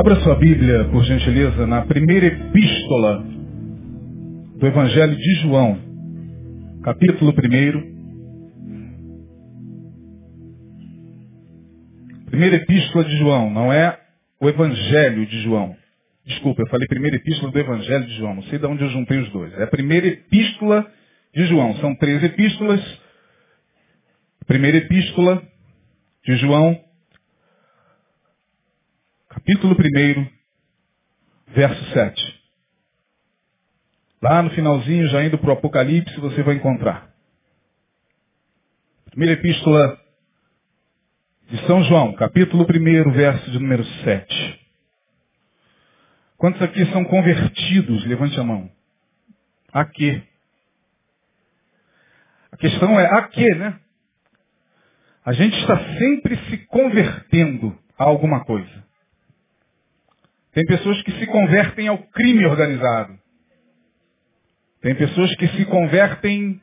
Abra sua Bíblia, por gentileza, na primeira epístola do Evangelho de João, capítulo 1. Primeira epístola de João, não é o Evangelho de João. Desculpa, eu falei primeira epístola do Evangelho de João. Não sei de onde eu juntei os dois. É a primeira epístola de João. São três epístolas. Primeira epístola de João, capítulo 1, verso 7. Lá no finalzinho, já indo para o Apocalipse, você vai encontrar. Primeira epístola de São João, capítulo 1, verso de número 7. Quantos aqui são convertidos? Levante a mão. A quê? A questão é a quê, né? A gente está sempre se convertendo a alguma coisa. Tem pessoas que se convertem ao crime organizado. Tem pessoas que se convertem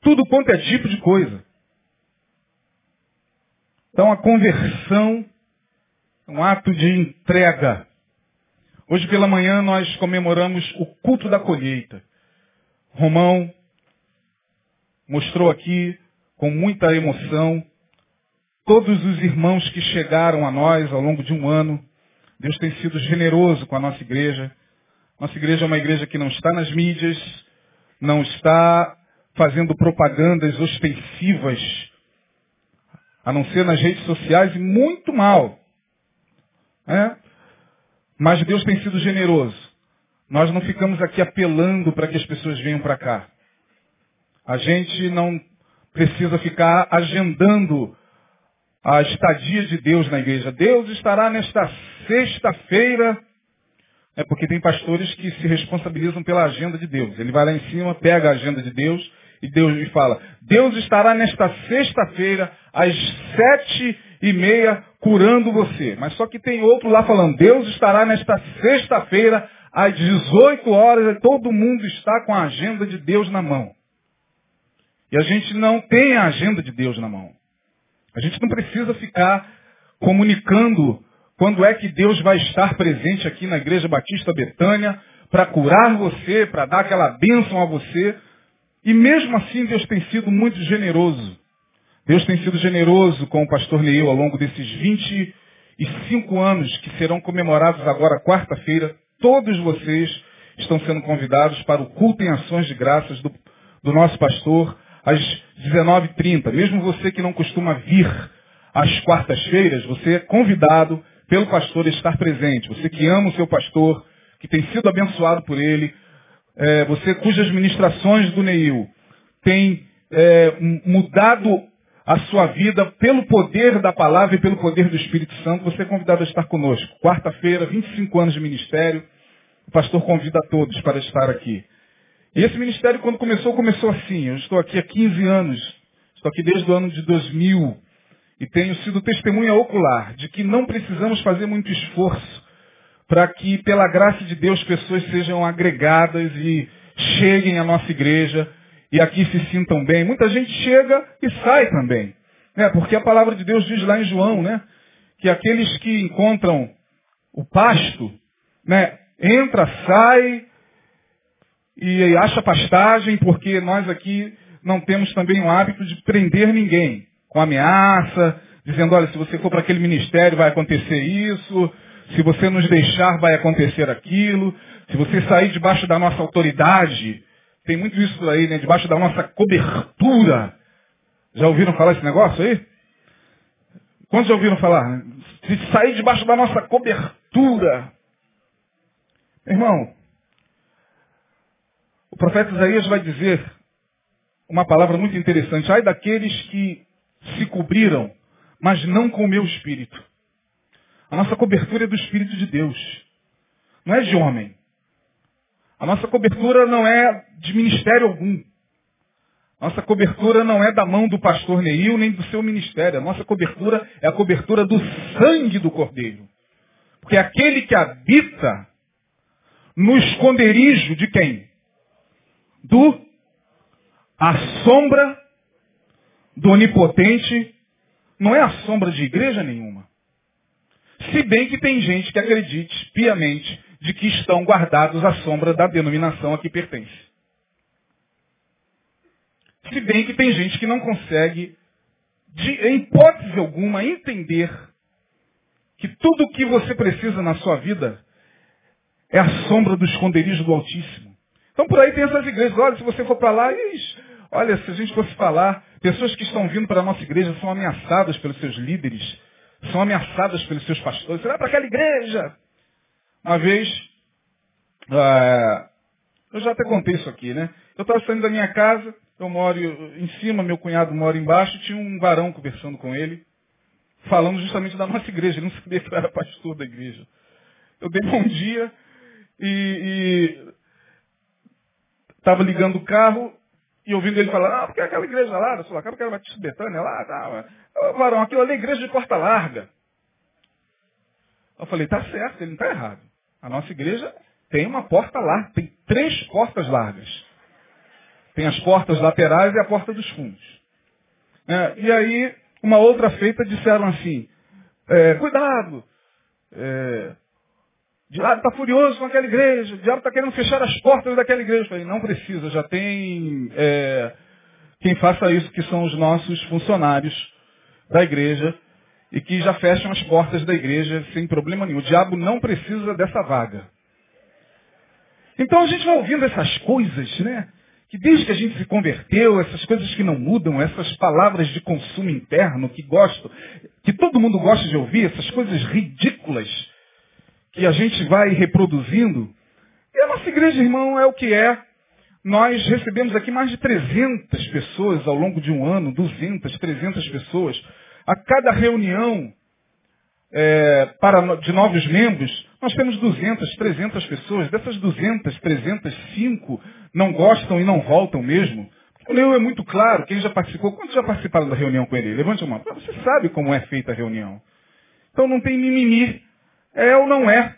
tudo quanto é tipo de coisa. Então a conversão é um ato de entrega. Hoje pela manhã nós comemoramos o culto da colheita. Romão mostrou aqui com muita emoção todos os irmãos que chegaram a nós ao longo de um ano. Deus tem sido generoso com a nossa igreja. Nossa igreja é uma igreja que não está nas mídias, não está fazendo propagandas ostensivas, a não ser nas redes sociais, e muito mal. É? Mas Deus tem sido generoso. Nós não ficamos aqui apelando para que as pessoas venham para cá. A gente não precisa ficar agendando a estadia de Deus na igreja. Deus estará nesta sexta-feira. É porque tem pastores que se responsabilizam pela agenda de Deus. Ele vai lá em cima, pega a agenda de Deus e Deus lhe fala: Deus estará nesta sexta-feira às sete e meia curando você. Mas só que tem outro lá falando: Deus estará nesta sexta-feira às 18 horas. E todo mundo está com a agenda de Deus na mão. E a gente não tem a agenda de Deus na mão. A gente não precisa ficar comunicando quando é que Deus vai estar presente aqui na Igreja Batista Betânia para curar você, para dar aquela bênção a você. E mesmo assim Deus tem sido muito generoso. Deus tem sido generoso com o pastor Neil ao longo desses 25 anos que serão comemorados agora quarta-feira. Todos vocês estão sendo convidados para o culto em ações de graças do, do nosso pastor às 19h30. Mesmo você que não costuma vir às quartas-feiras, você é convidado pelo pastor a estar presente. Você que ama o seu pastor, que tem sido abençoado por ele, é, você cujas ministrações do Neil tem é, mudado a sua vida pelo poder da palavra e pelo poder do Espírito Santo, você é convidado a estar conosco. Quarta-feira, 25 anos de ministério, o pastor convida a todos para estar aqui. E esse ministério, quando começou, começou assim. Eu estou aqui há 15 anos. Estou aqui desde o ano de 2000. E tenho sido testemunha ocular de que não precisamos fazer muito esforço para que, pela graça de Deus, pessoas sejam agregadas e cheguem à nossa igreja e aqui se sintam bem. Muita gente chega e sai também. Né? Porque a palavra de Deus diz lá em João, né? Que aqueles que encontram o pasto, né? Entra, sai, e acha pastagem, porque nós aqui não temos também o hábito de prender ninguém com ameaça, dizendo, olha, se você for para aquele ministério vai acontecer isso, se você nos deixar vai acontecer aquilo, se você sair debaixo da nossa autoridade, tem muito isso aí, né? Debaixo da nossa cobertura. Já ouviram falar esse negócio aí? Quantos já ouviram falar? Se sair debaixo da nossa cobertura. Irmão, o profeta Isaías vai dizer uma palavra muito interessante. Ai daqueles que se cobriram, mas não com o meu espírito. A nossa cobertura é do Espírito de Deus. Não é de homem. A nossa cobertura não é de ministério algum. Nossa cobertura não é da mão do pastor Neil nem do seu ministério. A nossa cobertura é a cobertura do sangue do Cordeiro. Porque aquele que habita no esconderijo de quem? Do a sombra do onipotente não é a sombra de igreja nenhuma. Se bem que tem gente que acredite piamente de que estão guardados à sombra da denominação a que pertence. Se bem que tem gente que não consegue, de, em hipótese alguma, entender que tudo o que você precisa na sua vida é a sombra do esconderijo do Altíssimo. Então por aí tem essas igrejas. Olha, se você for para lá, ixi, olha, se a gente fosse falar, pessoas que estão vindo para a nossa igreja são ameaçadas pelos seus líderes, são ameaçadas pelos seus pastores. Vai para aquela igreja. Uma vez, uh, eu já até contei isso aqui, né? Eu estava saindo da minha casa, eu moro em cima, meu cunhado mora embaixo, tinha um varão conversando com ele, falando justamente da nossa igreja. Ele não sabia que eu era pastor da igreja. Eu dei bom dia e estava ligando o carro e ouvindo ele falar, ah, porque aquela igreja lá, da sua casa, aquela Batista Betânia lá, tá, varão, aquilo ali é igreja de porta larga. Eu falei, tá certo, ele não está errado. A nossa igreja tem uma porta larga, tem três portas largas. Tem as portas laterais e a porta dos fundos. É, e aí, uma outra feita disseram assim, é, cuidado, é, o diabo está furioso com aquela igreja, o diabo está querendo fechar as portas daquela igreja. Eu falei, não precisa, já tem é, quem faça isso, que são os nossos funcionários da igreja, e que já fecham as portas da igreja sem problema nenhum. O diabo não precisa dessa vaga. Então a gente vai ouvindo essas coisas, né? que desde que a gente se converteu, essas coisas que não mudam, essas palavras de consumo interno que gosto, que todo mundo gosta de ouvir, essas coisas ridículas que a gente vai reproduzindo. E a nossa igreja, irmão, é o que é. Nós recebemos aqui mais de 300 pessoas ao longo de um ano, 200, 300 pessoas. A cada reunião é, para, de novos membros, nós temos 200, 300 pessoas. Dessas 200, 300, 5 não gostam e não voltam mesmo. O Leão é muito claro. Quem já participou? Quantos já participaram da reunião com ele? Levante a mão. Você sabe como é feita a reunião. Então não tem mimimi. É ou não é.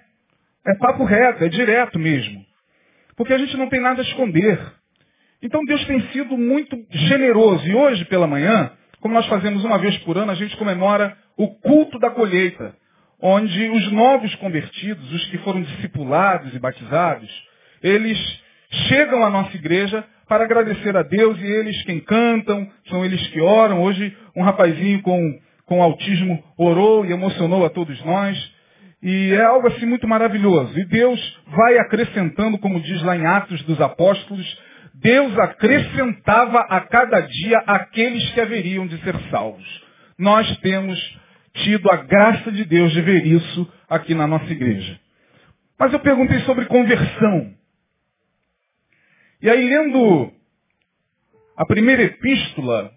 É papo reto, é direto mesmo. Porque a gente não tem nada a esconder. Então Deus tem sido muito generoso. E hoje pela manhã, como nós fazemos uma vez por ano, a gente comemora o culto da colheita, onde os novos convertidos, os que foram discipulados e batizados, eles chegam à nossa igreja para agradecer a Deus e eles quem cantam, são eles que oram. Hoje um rapazinho com, com autismo orou e emocionou a todos nós. E é algo assim muito maravilhoso. E Deus vai acrescentando, como diz lá em Atos dos Apóstolos, Deus acrescentava a cada dia aqueles que haveriam de ser salvos. Nós temos tido a graça de Deus de ver isso aqui na nossa igreja. Mas eu perguntei sobre conversão. E aí, lendo a primeira epístola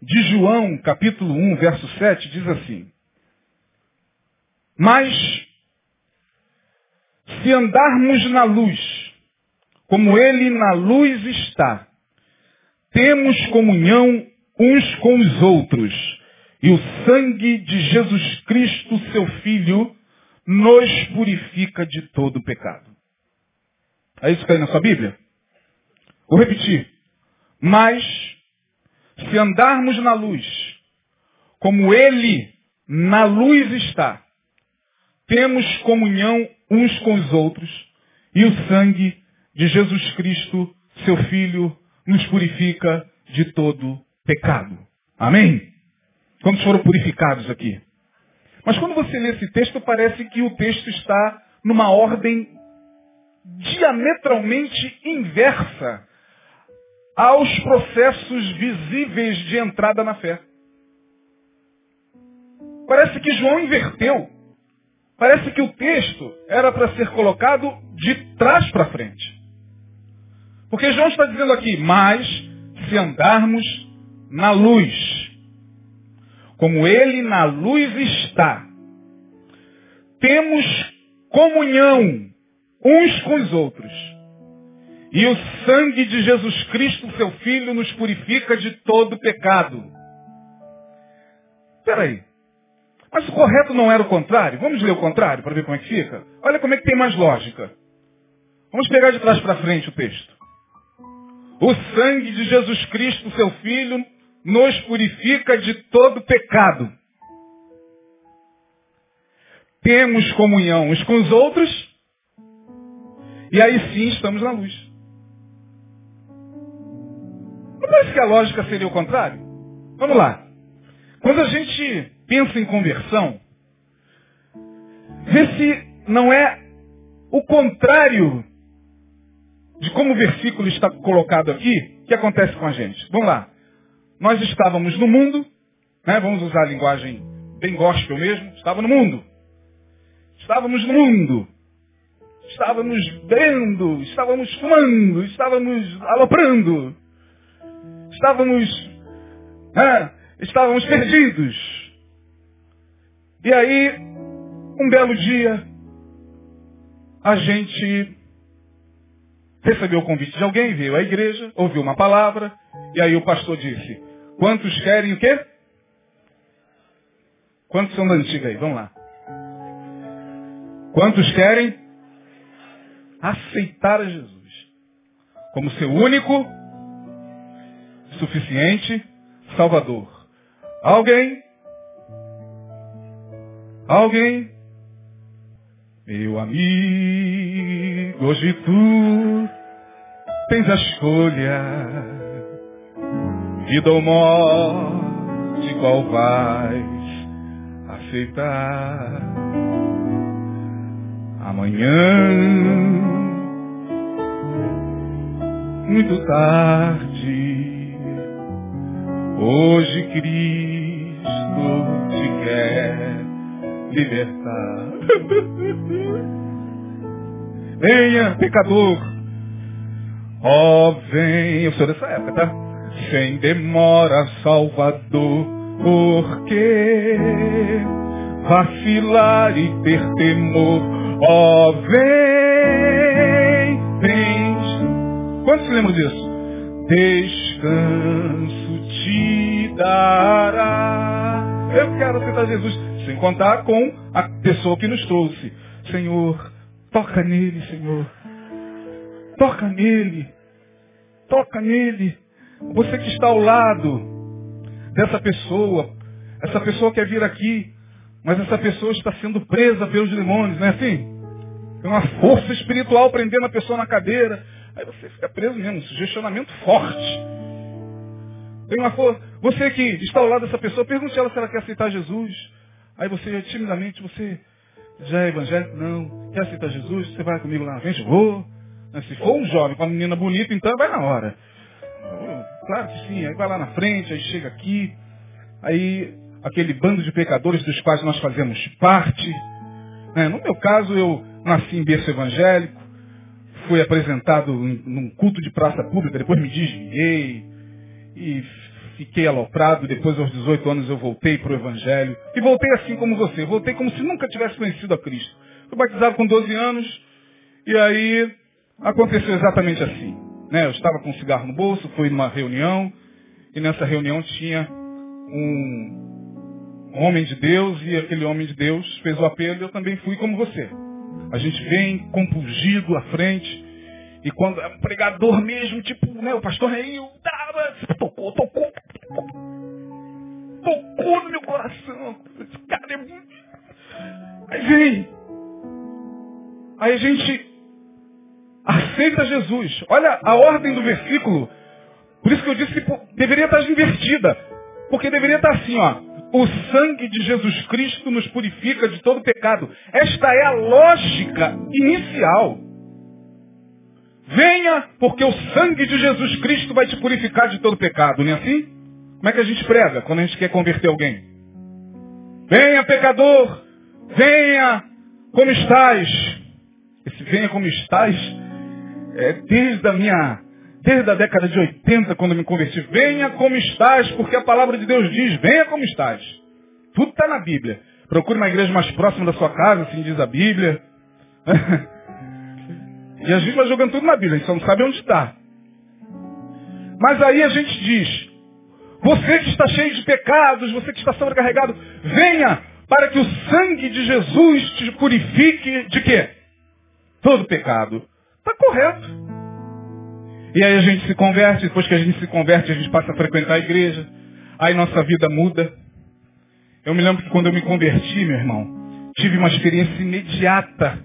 de João, capítulo 1, verso 7, diz assim: Mas, se andarmos na luz, como ele na luz está. Temos comunhão uns com os outros. E o sangue de Jesus Cristo, seu Filho, nos purifica de todo pecado. É isso que aí na sua Bíblia? Vou repetir. Mas, se andarmos na luz, como Ele na luz está, temos comunhão uns com os outros, e o sangue de Jesus Cristo, seu Filho, nos purifica de todo pecado. Amém? Quantos foram purificados aqui? Mas quando você lê esse texto, parece que o texto está numa ordem diametralmente inversa aos processos visíveis de entrada na fé. Parece que João inverteu. Parece que o texto era para ser colocado de trás para frente. Porque João está dizendo aqui, mas se andarmos na luz, como ele na luz está, temos comunhão uns com os outros. E o sangue de Jesus Cristo, seu Filho, nos purifica de todo pecado. Espera aí. Mas o correto não era o contrário? Vamos ler o contrário para ver como é que fica? Olha como é que tem mais lógica. Vamos pegar de trás para frente o texto. O sangue de Jesus Cristo, seu Filho, nos purifica de todo pecado. temos comunhão uns com os outros, e aí sim estamos na luz. Não parece que a lógica seria o contrário? Vamos lá. Quando a gente pensa em conversão, vê se não é o contrário de como o versículo está colocado aqui, que acontece com a gente. Vamos lá. Nós estávamos no mundo, né? vamos usar a linguagem bem gospel mesmo, estava no mundo. Estávamos no mundo. Estávamos vendo, estávamos fumando, estávamos aloprando. Estávamos, né? estávamos perdidos. E aí, um belo dia, a gente recebeu o convite de alguém, veio à igreja, ouviu uma palavra, e aí o pastor disse, quantos querem o quê? Quantos são da antiga aí? Vamos lá. Quantos querem aceitar a Jesus como seu único, suficiente Salvador? Alguém? Alguém? Meu amigo, hoje tu tens a escolha, vida ou morte, qual vais aceitar? Amanhã, muito tarde, hoje Cristo te quer libertar. Venha, pecador. Ó, oh, vem. Eu sou dessa época, tá? Sem demora, Salvador. Porque vacilar e ter temor. Ó, oh, vem, vem. Quantos lembram disso? Descanso te dará. Eu quero aceitar Jesus sem contar com a pessoa que nos trouxe. Senhor, toca nele, Senhor. Toca nele. Toca nele. Você que está ao lado dessa pessoa, essa pessoa quer vir aqui, mas essa pessoa está sendo presa pelos demônios, não é assim? Tem uma força espiritual prendendo a pessoa na cadeira. Aí você fica preso mesmo, sugestionamento forte. Tem uma força. Você que está ao lado dessa pessoa, pergunte a ela se ela quer aceitar Jesus. Aí você, timidamente, você já é evangélico? Não. Quer aceitar Jesus? Você vai comigo lá na frente? Vou. Se for um jovem com uma menina bonita, então vai na hora. Claro que sim. Aí vai lá na frente, aí chega aqui. Aí aquele bando de pecadores dos quais nós fazemos parte. Né? No meu caso, eu nasci em berço evangélico, fui apresentado num culto de praça pública, depois me desviei e fiquei aloprado, depois aos 18 anos eu voltei para o Evangelho. E voltei assim como você, voltei como se nunca tivesse conhecido a Cristo. Fui batizado com 12 anos, e aí aconteceu exatamente assim. Né? Eu estava com um cigarro no bolso, fui numa reunião, e nessa reunião tinha um homem de Deus, e aquele homem de Deus fez o apelo, e eu também fui como você. A gente vem compungido à frente, e quando é um pregador mesmo, tipo, né, o pastor Reil, tocou, tocou, tocou no meu coração. Esse cara é muito... Aí vem. Aí a gente aceita Jesus. Olha a ordem do versículo. Por isso que eu disse que deveria estar invertida. Porque deveria estar assim, ó. O sangue de Jesus Cristo nos purifica de todo pecado. Esta é a lógica inicial. Venha, porque o sangue de Jesus Cristo vai te purificar de todo pecado, não é assim? Como é que a gente prega quando a gente quer converter alguém? Venha, pecador, venha como estás. Esse venha como estás é desde a minha, desde a década de 80, quando eu me converti. Venha como estás, porque a palavra de Deus diz, venha como estás. Tudo está na Bíblia. Procure uma igreja mais próxima da sua casa, assim diz a Bíblia. E a gente vai jogando tudo na Bíblia, a gente só não sabe onde está. Mas aí a gente diz, você que está cheio de pecados, você que está sobrecarregado, venha para que o sangue de Jesus te purifique de quê? Todo pecado. Está correto. E aí a gente se converte, depois que a gente se converte, a gente passa a frequentar a igreja. Aí nossa vida muda. Eu me lembro que quando eu me converti, meu irmão, tive uma experiência imediata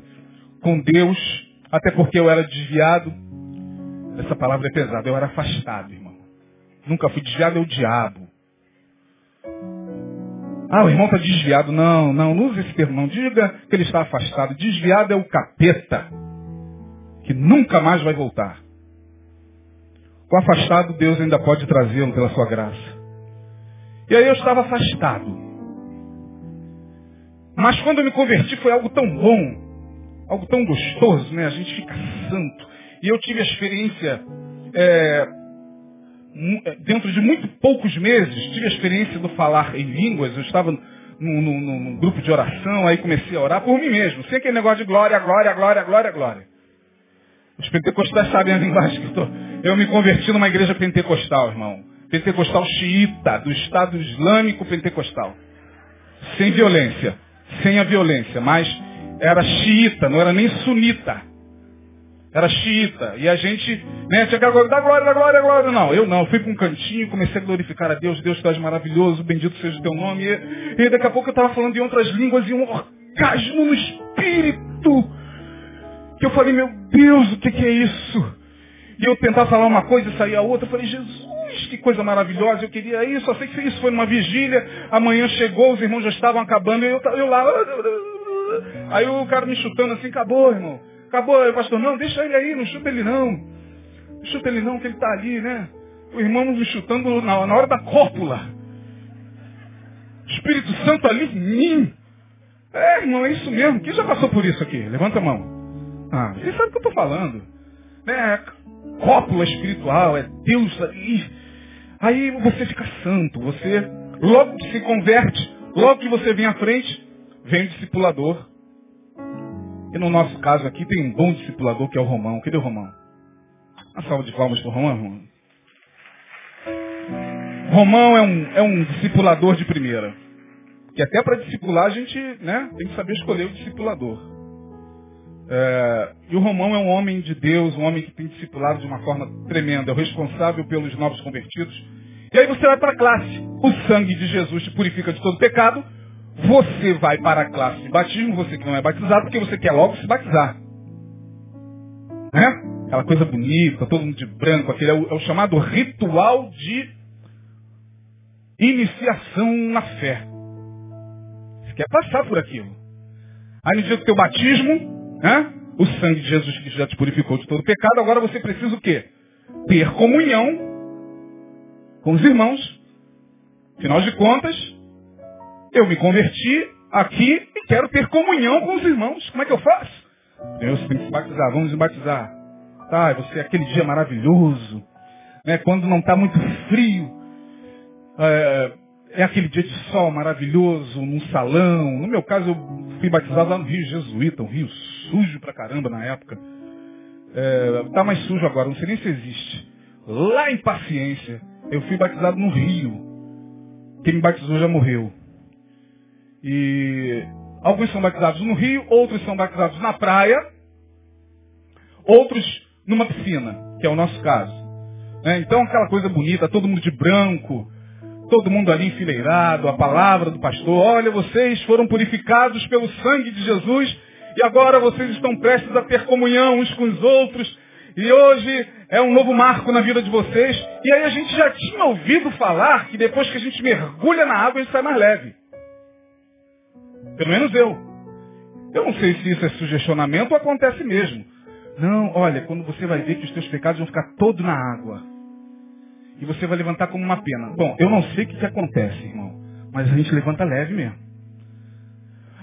com Deus, até porque eu era desviado. Essa palavra é pesada, eu era afastado, irmão. Nunca fui desviado, é o diabo. Ah, o irmão está desviado. Não, não, não use esse termo, não. Diga que ele está afastado. Desviado é o capeta, que nunca mais vai voltar. O afastado, Deus ainda pode trazê-lo pela sua graça. E aí eu estava afastado. Mas quando eu me converti foi algo tão bom, algo tão gostoso, né? A gente fica santo. E eu tive a experiência, é, é dentro de muito poucos meses, tive a experiência do falar em línguas. Eu estava num, num, num grupo de oração, aí comecei a orar por mim mesmo. Sem aquele negócio de glória, glória, glória, glória, glória. Os pentecostais sabem a linguagem que eu estou. Eu me converti numa igreja pentecostal, irmão pentecostal xiita, do Estado Islâmico pentecostal. Sem violência. Sem a violência. Mas era xiita, não era nem sunita. Era xiita. E a gente, né, tinha que dar glória, da glória, glória. Não, eu não. Eu fui para um cantinho, comecei a glorificar a Deus. Deus estás maravilhoso, bendito seja o teu nome. E, e daqui a pouco eu estava falando em outras línguas e um orgasmo no espírito. Que eu falei, meu Deus, o que, que é isso? E eu tentava falar uma coisa e saía outra. Eu falei, Jesus, que coisa maravilhosa, eu queria isso, só sei que isso foi numa vigília, amanhã chegou, os irmãos já estavam acabando, e eu, eu lá. Aí o cara me chutando assim, acabou, irmão. Acabou, pastor, não, deixa ele aí, não chuta ele não. Não chuta ele não, que ele está ali, né? O irmão me chutando na, hora da cópula. Espírito Santo ali em mim. É, irmão, é isso mesmo. Quem já passou por isso aqui? Levanta a mão. Ah, você sabe o que eu estou falando. Né? Cópula espiritual, é Deus ali Aí você fica santo, você logo que se converte, logo que você vem à frente, vem o discipulador. E no nosso caso aqui tem um bom discipulador que é o Romão. Cadê o Romão? Uma salva de palmas para o Romão, Romão. Romão é um, é um discipulador de primeira. Que até para discipular a gente né, tem que saber escolher o discipulador. É, e o Romão é um homem de Deus, um homem que tem discipulado de uma forma tremenda, é o responsável pelos novos convertidos. E aí você vai para a classe. O sangue de Jesus te purifica de todo pecado. Você vai para a classe de batismo, você que não é batizado, porque você quer logo se batizar. Né? Aquela coisa bonita, todo mundo de branco, aquele é o, é o chamado ritual de iniciação na fé. Você quer passar por aquilo. Aí no dia do teu batismo, Hã? O sangue de Jesus que já te purificou de todo pecado, agora você precisa o quê? Ter comunhão com os irmãos. Afinal de contas, eu me converti aqui e quero ter comunhão com os irmãos. Como é que eu faço? Deus tem que batizar, vamos batizar. Tá, você aquele dia maravilhoso, né? quando não está muito frio. É, é aquele dia de sol maravilhoso, num salão. No meu caso, eu fui batizado lá no Rio Jesuíta, um rio sujo pra caramba na época. É, tá mais sujo agora, não sei nem se existe. Lá em Paciência, eu fui batizado no Rio. Quem me batizou já morreu. E alguns são batizados no Rio, outros são batizados na praia, outros numa piscina, que é o nosso caso. É, então aquela coisa bonita, todo mundo de branco, todo mundo ali enfileirado, a palavra do pastor, olha, vocês foram purificados pelo sangue de Jesus e agora vocês estão prestes a ter comunhão uns com os outros. E hoje é um novo marco na vida de vocês. E aí a gente já tinha ouvido falar que depois que a gente mergulha na água, a gente sai mais leve. Pelo menos eu. Eu não sei se isso é sugestionamento ou acontece mesmo. Não, olha, quando você vai ver que os teus pecados vão ficar todos na água. E você vai levantar como uma pena. Bom, eu não sei o que, que acontece, irmão. Mas a gente levanta leve mesmo.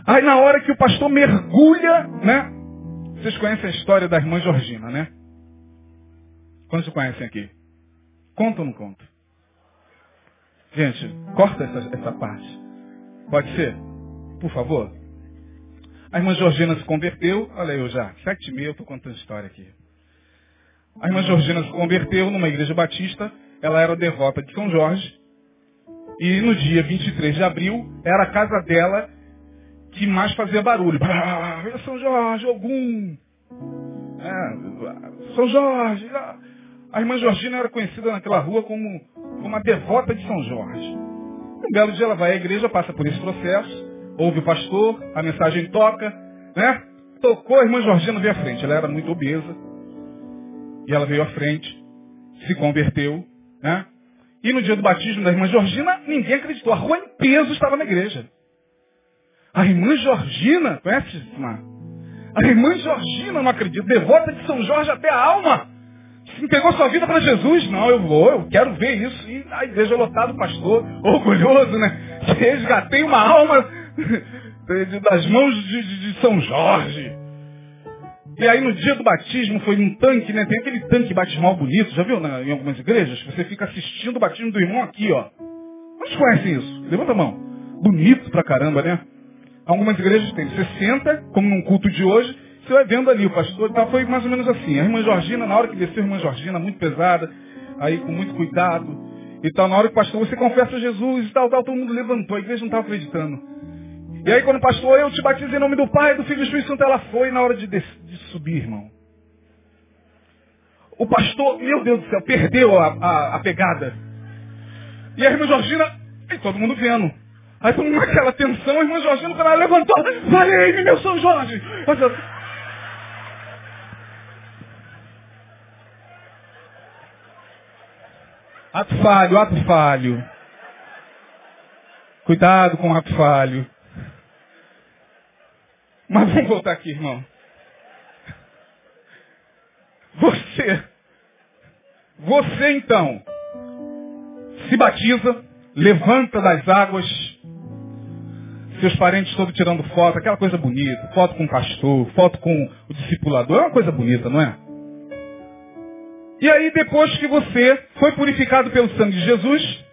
Aí na hora que o pastor mergulha, né? Vocês conhecem a história da irmã Georgina, né? Quantos conhecem aqui? Conta ou não conta? Gente, corta essa, essa parte. Pode ser? Por favor. A irmã Georgina se converteu. Olha eu já, sete e meia eu estou contando história aqui. A irmã Georgina se converteu numa igreja batista. Ela era devota de São Jorge. E no dia 23 de abril, era a casa dela que mais fazia barulho. São Jorge, algum. É, São Jorge. A irmã Georgina era conhecida naquela rua como uma devota de São Jorge. Um belo dia ela vai à igreja, passa por esse processo, ouve o pastor, a mensagem toca, né? Tocou, a irmã Georgina veio à frente. Ela era muito obesa. E ela veio à frente, se converteu, né? E no dia do batismo da irmã Georgina, ninguém acreditou. A rua em peso estava na igreja. A irmã Georgina, conhece, irmã? A irmã Georgina, não acredito, devota de São Jorge até a alma. Se entregou sua vida para Jesus. Não, eu vou, eu quero ver isso. E a igreja lotada, o pastor, orgulhoso, né? Resgatei uma alma das mãos de, de, de São Jorge. E aí no dia do batismo foi um tanque, né? Tem aquele tanque batismal bonito, já viu né? em algumas igrejas? Você fica assistindo o batismo do irmão aqui, ó. Quantos conhecem isso? Levanta a mão. Bonito pra caramba, né? Algumas igrejas têm. Você senta, como num culto de hoje, você vai vendo ali o pastor, tá, foi mais ou menos assim. A irmã Georgina, na hora que desceu a irmã Georgina, muito pesada, aí com muito cuidado. E tal, na hora que o pastor, você confessa Jesus e tal, tal, todo mundo levantou, a igreja não estava acreditando. E aí quando o pastor, eu te batizo em nome do Pai, do Filho e do Espírito Santo, ela foi na hora de, de, de subir, irmão. O pastor, meu Deus do céu, perdeu a, a, a pegada. E a irmã Georgina, e todo mundo vendo. Aí todo mundo naquela tensão, a irmã Georgina, quando ela levantou, valei meu São Jorge. Ato falho, ato falho. Cuidado com o ato falho. Mas vamos voltar aqui, irmão. Você, você então, se batiza, levanta das águas, seus parentes todos tirando foto, aquela coisa bonita, foto com o pastor, foto com o discipulador, é uma coisa bonita, não é? E aí, depois que você foi purificado pelo sangue de Jesus,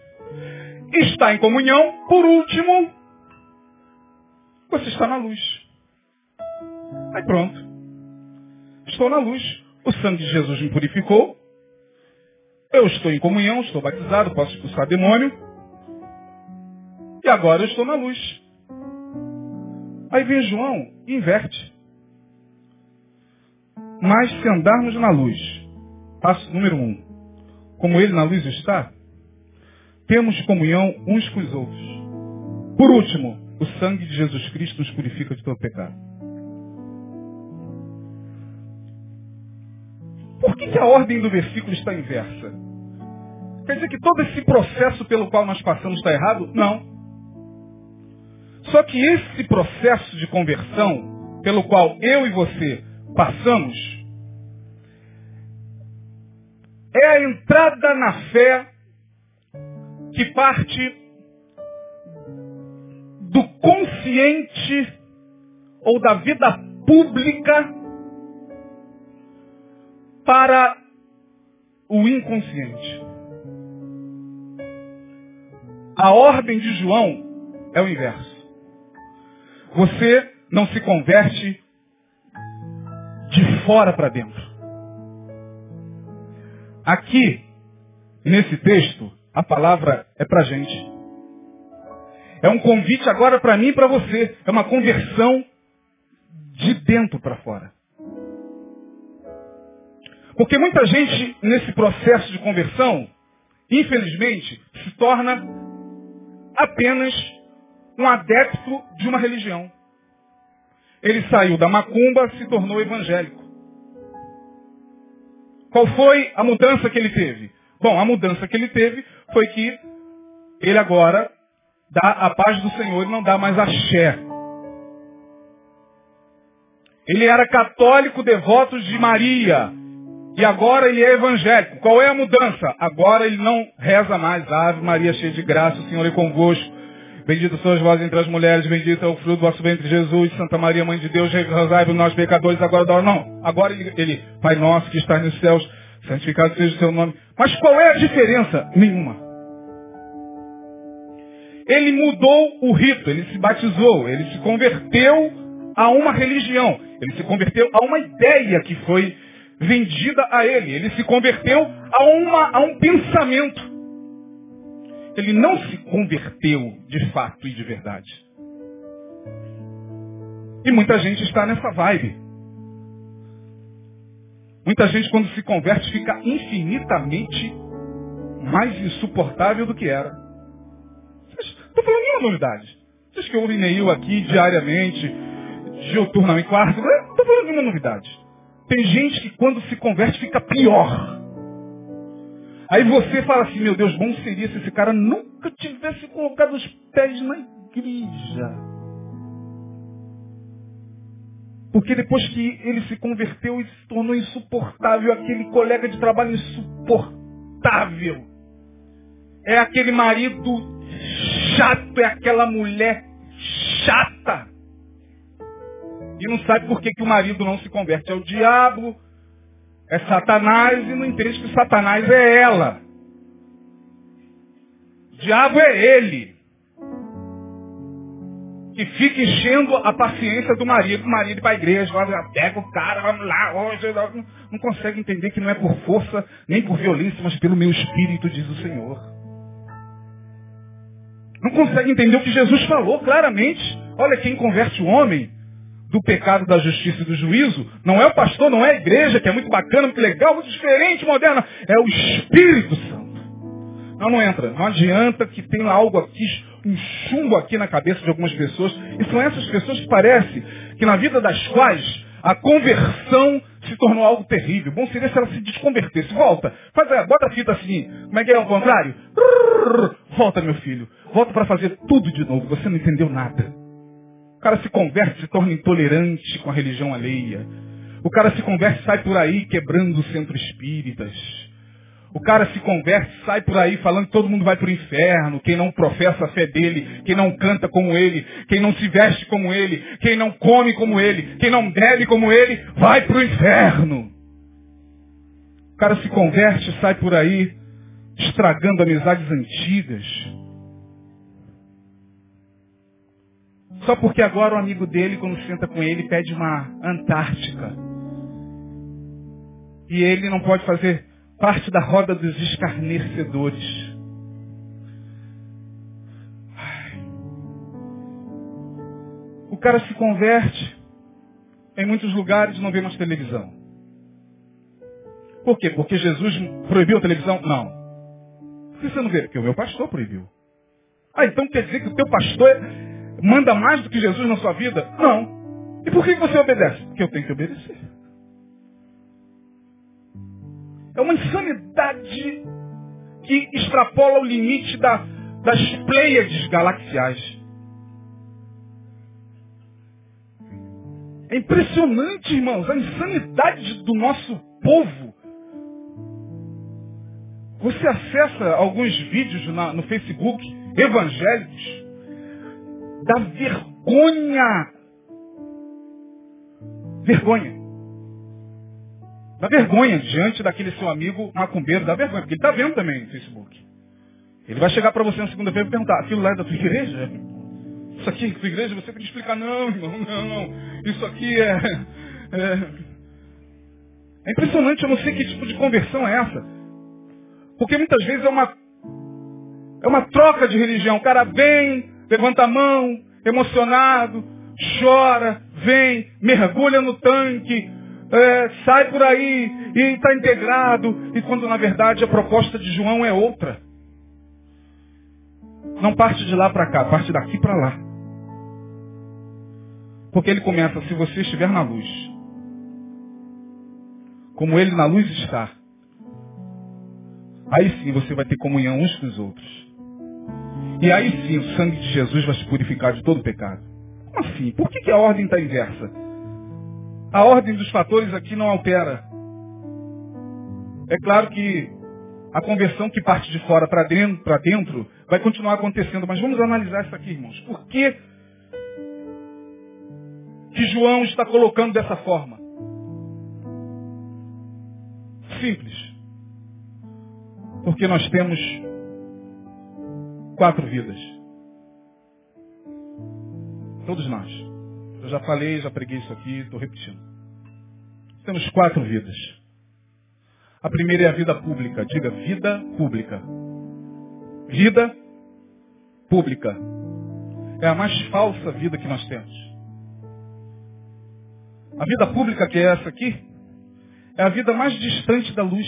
está em comunhão, por último, você está na luz. Aí pronto. Estou na luz. O sangue de Jesus me purificou. Eu estou em comunhão, estou batizado, posso expulsar demônio. E agora eu estou na luz. Aí vem João e inverte. Mas se andarmos na luz, passo número um, como ele na luz está, temos comunhão uns com os outros. Por último, o sangue de Jesus Cristo nos purifica de todo pecado. A ordem do versículo está inversa? Quer dizer que todo esse processo pelo qual nós passamos está errado? Não. Só que esse processo de conversão, pelo qual eu e você passamos, é a entrada na fé que parte do consciente ou da vida pública para o inconsciente. A ordem de João é o inverso. Você não se converte de fora para dentro. Aqui, nesse texto, a palavra é para gente. É um convite agora para mim e para você. É uma conversão de dentro para fora. Porque muita gente, nesse processo de conversão, infelizmente, se torna apenas um adepto de uma religião. Ele saiu da macumba, se tornou evangélico. Qual foi a mudança que ele teve? Bom, a mudança que ele teve foi que ele agora dá a paz do Senhor e não dá mais axé. Ele era católico devoto de Maria, e agora ele é evangélico. Qual é a mudança? Agora ele não reza mais. Ave Maria cheia de graça, o Senhor é convosco. Bendito sois vós entre as mulheres, bendito é o fruto do vosso ventre, Jesus, Santa Maria, Mãe de Deus, rezai por nós pecadores, agora da. Não, agora ele, ele, Pai nosso que está nos céus, santificado seja o seu nome. Mas qual é a diferença? Nenhuma. Ele mudou o rito, ele se batizou, ele se converteu a uma religião, ele se converteu a uma ideia que foi vendida a ele. Ele se converteu a, uma, a um pensamento. Ele não se converteu de fato e de verdade. E muita gente está nessa vibe. Muita gente, quando se converte, fica infinitamente mais insuportável do que era. Estou falando nenhuma novidade. Vocês que ouvem Neil aqui diariamente, diuturnamente, quarto, não estou falando de uma novidade. Tem gente que quando se converte fica pior. Aí você fala assim, meu Deus, bom seria se esse cara nunca tivesse colocado os pés na igreja. Porque depois que ele se converteu e se tornou insuportável, aquele colega de trabalho insuportável. É aquele marido chato, é aquela mulher chata. E não sabe por que, que o marido não se converte. É o diabo, é Satanás, e não entende que Satanás é ela. O diabo é ele que fica enchendo a paciência do marido, o marido para a igreja, pega o cara, vamos lá, hoje, não, não consegue entender que não é por força, nem por violência, mas pelo meu espírito, diz o Senhor. Não consegue entender o que Jesus falou claramente. Olha, quem converte o homem do pecado, da justiça e do juízo, não é o pastor, não é a igreja, que é muito bacana, muito legal, muito diferente, moderna, é o Espírito Santo. Não, não entra. Não adianta que tenha algo aqui um chumbo aqui na cabeça de algumas pessoas. E são essas pessoas que parece que na vida das quais a conversão se tornou algo terrível. Bom seria se ela se desconvertesse. Volta. Faz a, bota a fita assim. Como é que é o contrário? Volta, meu filho. Volta para fazer tudo de novo. Você não entendeu nada. Cara se converte, se torna intolerante com a religião alheia. O cara se converte, sai por aí quebrando o centro espíritas. O cara se converte, sai por aí falando que todo mundo vai para o inferno, quem não professa a fé dele, quem não canta como ele, quem não se veste como ele, quem não come como ele, quem não bebe como ele, vai para o inferno. O cara se converte, sai por aí estragando amizades antigas. Só porque agora o amigo dele, quando senta com ele, pede uma Antártica. E ele não pode fazer parte da roda dos escarnecedores. O cara se converte, em muitos lugares não vê mais televisão. Por quê? Porque Jesus proibiu a televisão? Não. Por que você não vê? Porque o meu pastor proibiu. Ah, então quer dizer que o teu pastor manda mais do que Jesus na sua vida? Não. E por que você obedece? Porque eu tenho que obedecer. É uma insanidade que extrapola o limite da, das pleiades galaxiais. É impressionante, irmãos, a insanidade do nosso povo. Você acessa alguns vídeos na, no Facebook evangélicos da vergonha. Vergonha. Dá vergonha diante daquele seu amigo macumbeiro, dá vergonha, porque ele está vendo também no Facebook. Ele vai chegar para você na segunda-feira e perguntar, aquilo lá é da tua igreja? Isso aqui é da tua igreja? Você pode explicar, não, irmão, não, não. Isso aqui é, é... É impressionante, eu não sei que tipo de conversão é essa. Porque muitas vezes é uma, é uma troca de religião. O cara vem, levanta a mão, emocionado, chora, vem, mergulha no tanque, é, sai por aí e está integrado, e quando na verdade a proposta de João é outra. Não parte de lá para cá, parte daqui para lá. Porque ele começa, se você estiver na luz, como ele na luz está, aí sim você vai ter comunhão uns com os outros. E aí sim o sangue de Jesus vai se purificar de todo pecado. Como assim? Por que, que a ordem está inversa? A ordem dos fatores aqui não altera. É claro que a conversão que parte de fora para dentro, dentro vai continuar acontecendo, mas vamos analisar isso aqui, irmãos. Por que, que João está colocando dessa forma? Simples. Porque nós temos quatro vidas. Todos nós. Eu já falei, já preguei isso aqui, estou repetindo. Temos quatro vidas. A primeira é a vida pública. Diga vida pública. Vida pública. É a mais falsa vida que nós temos. A vida pública que é essa aqui, é a vida mais distante da luz.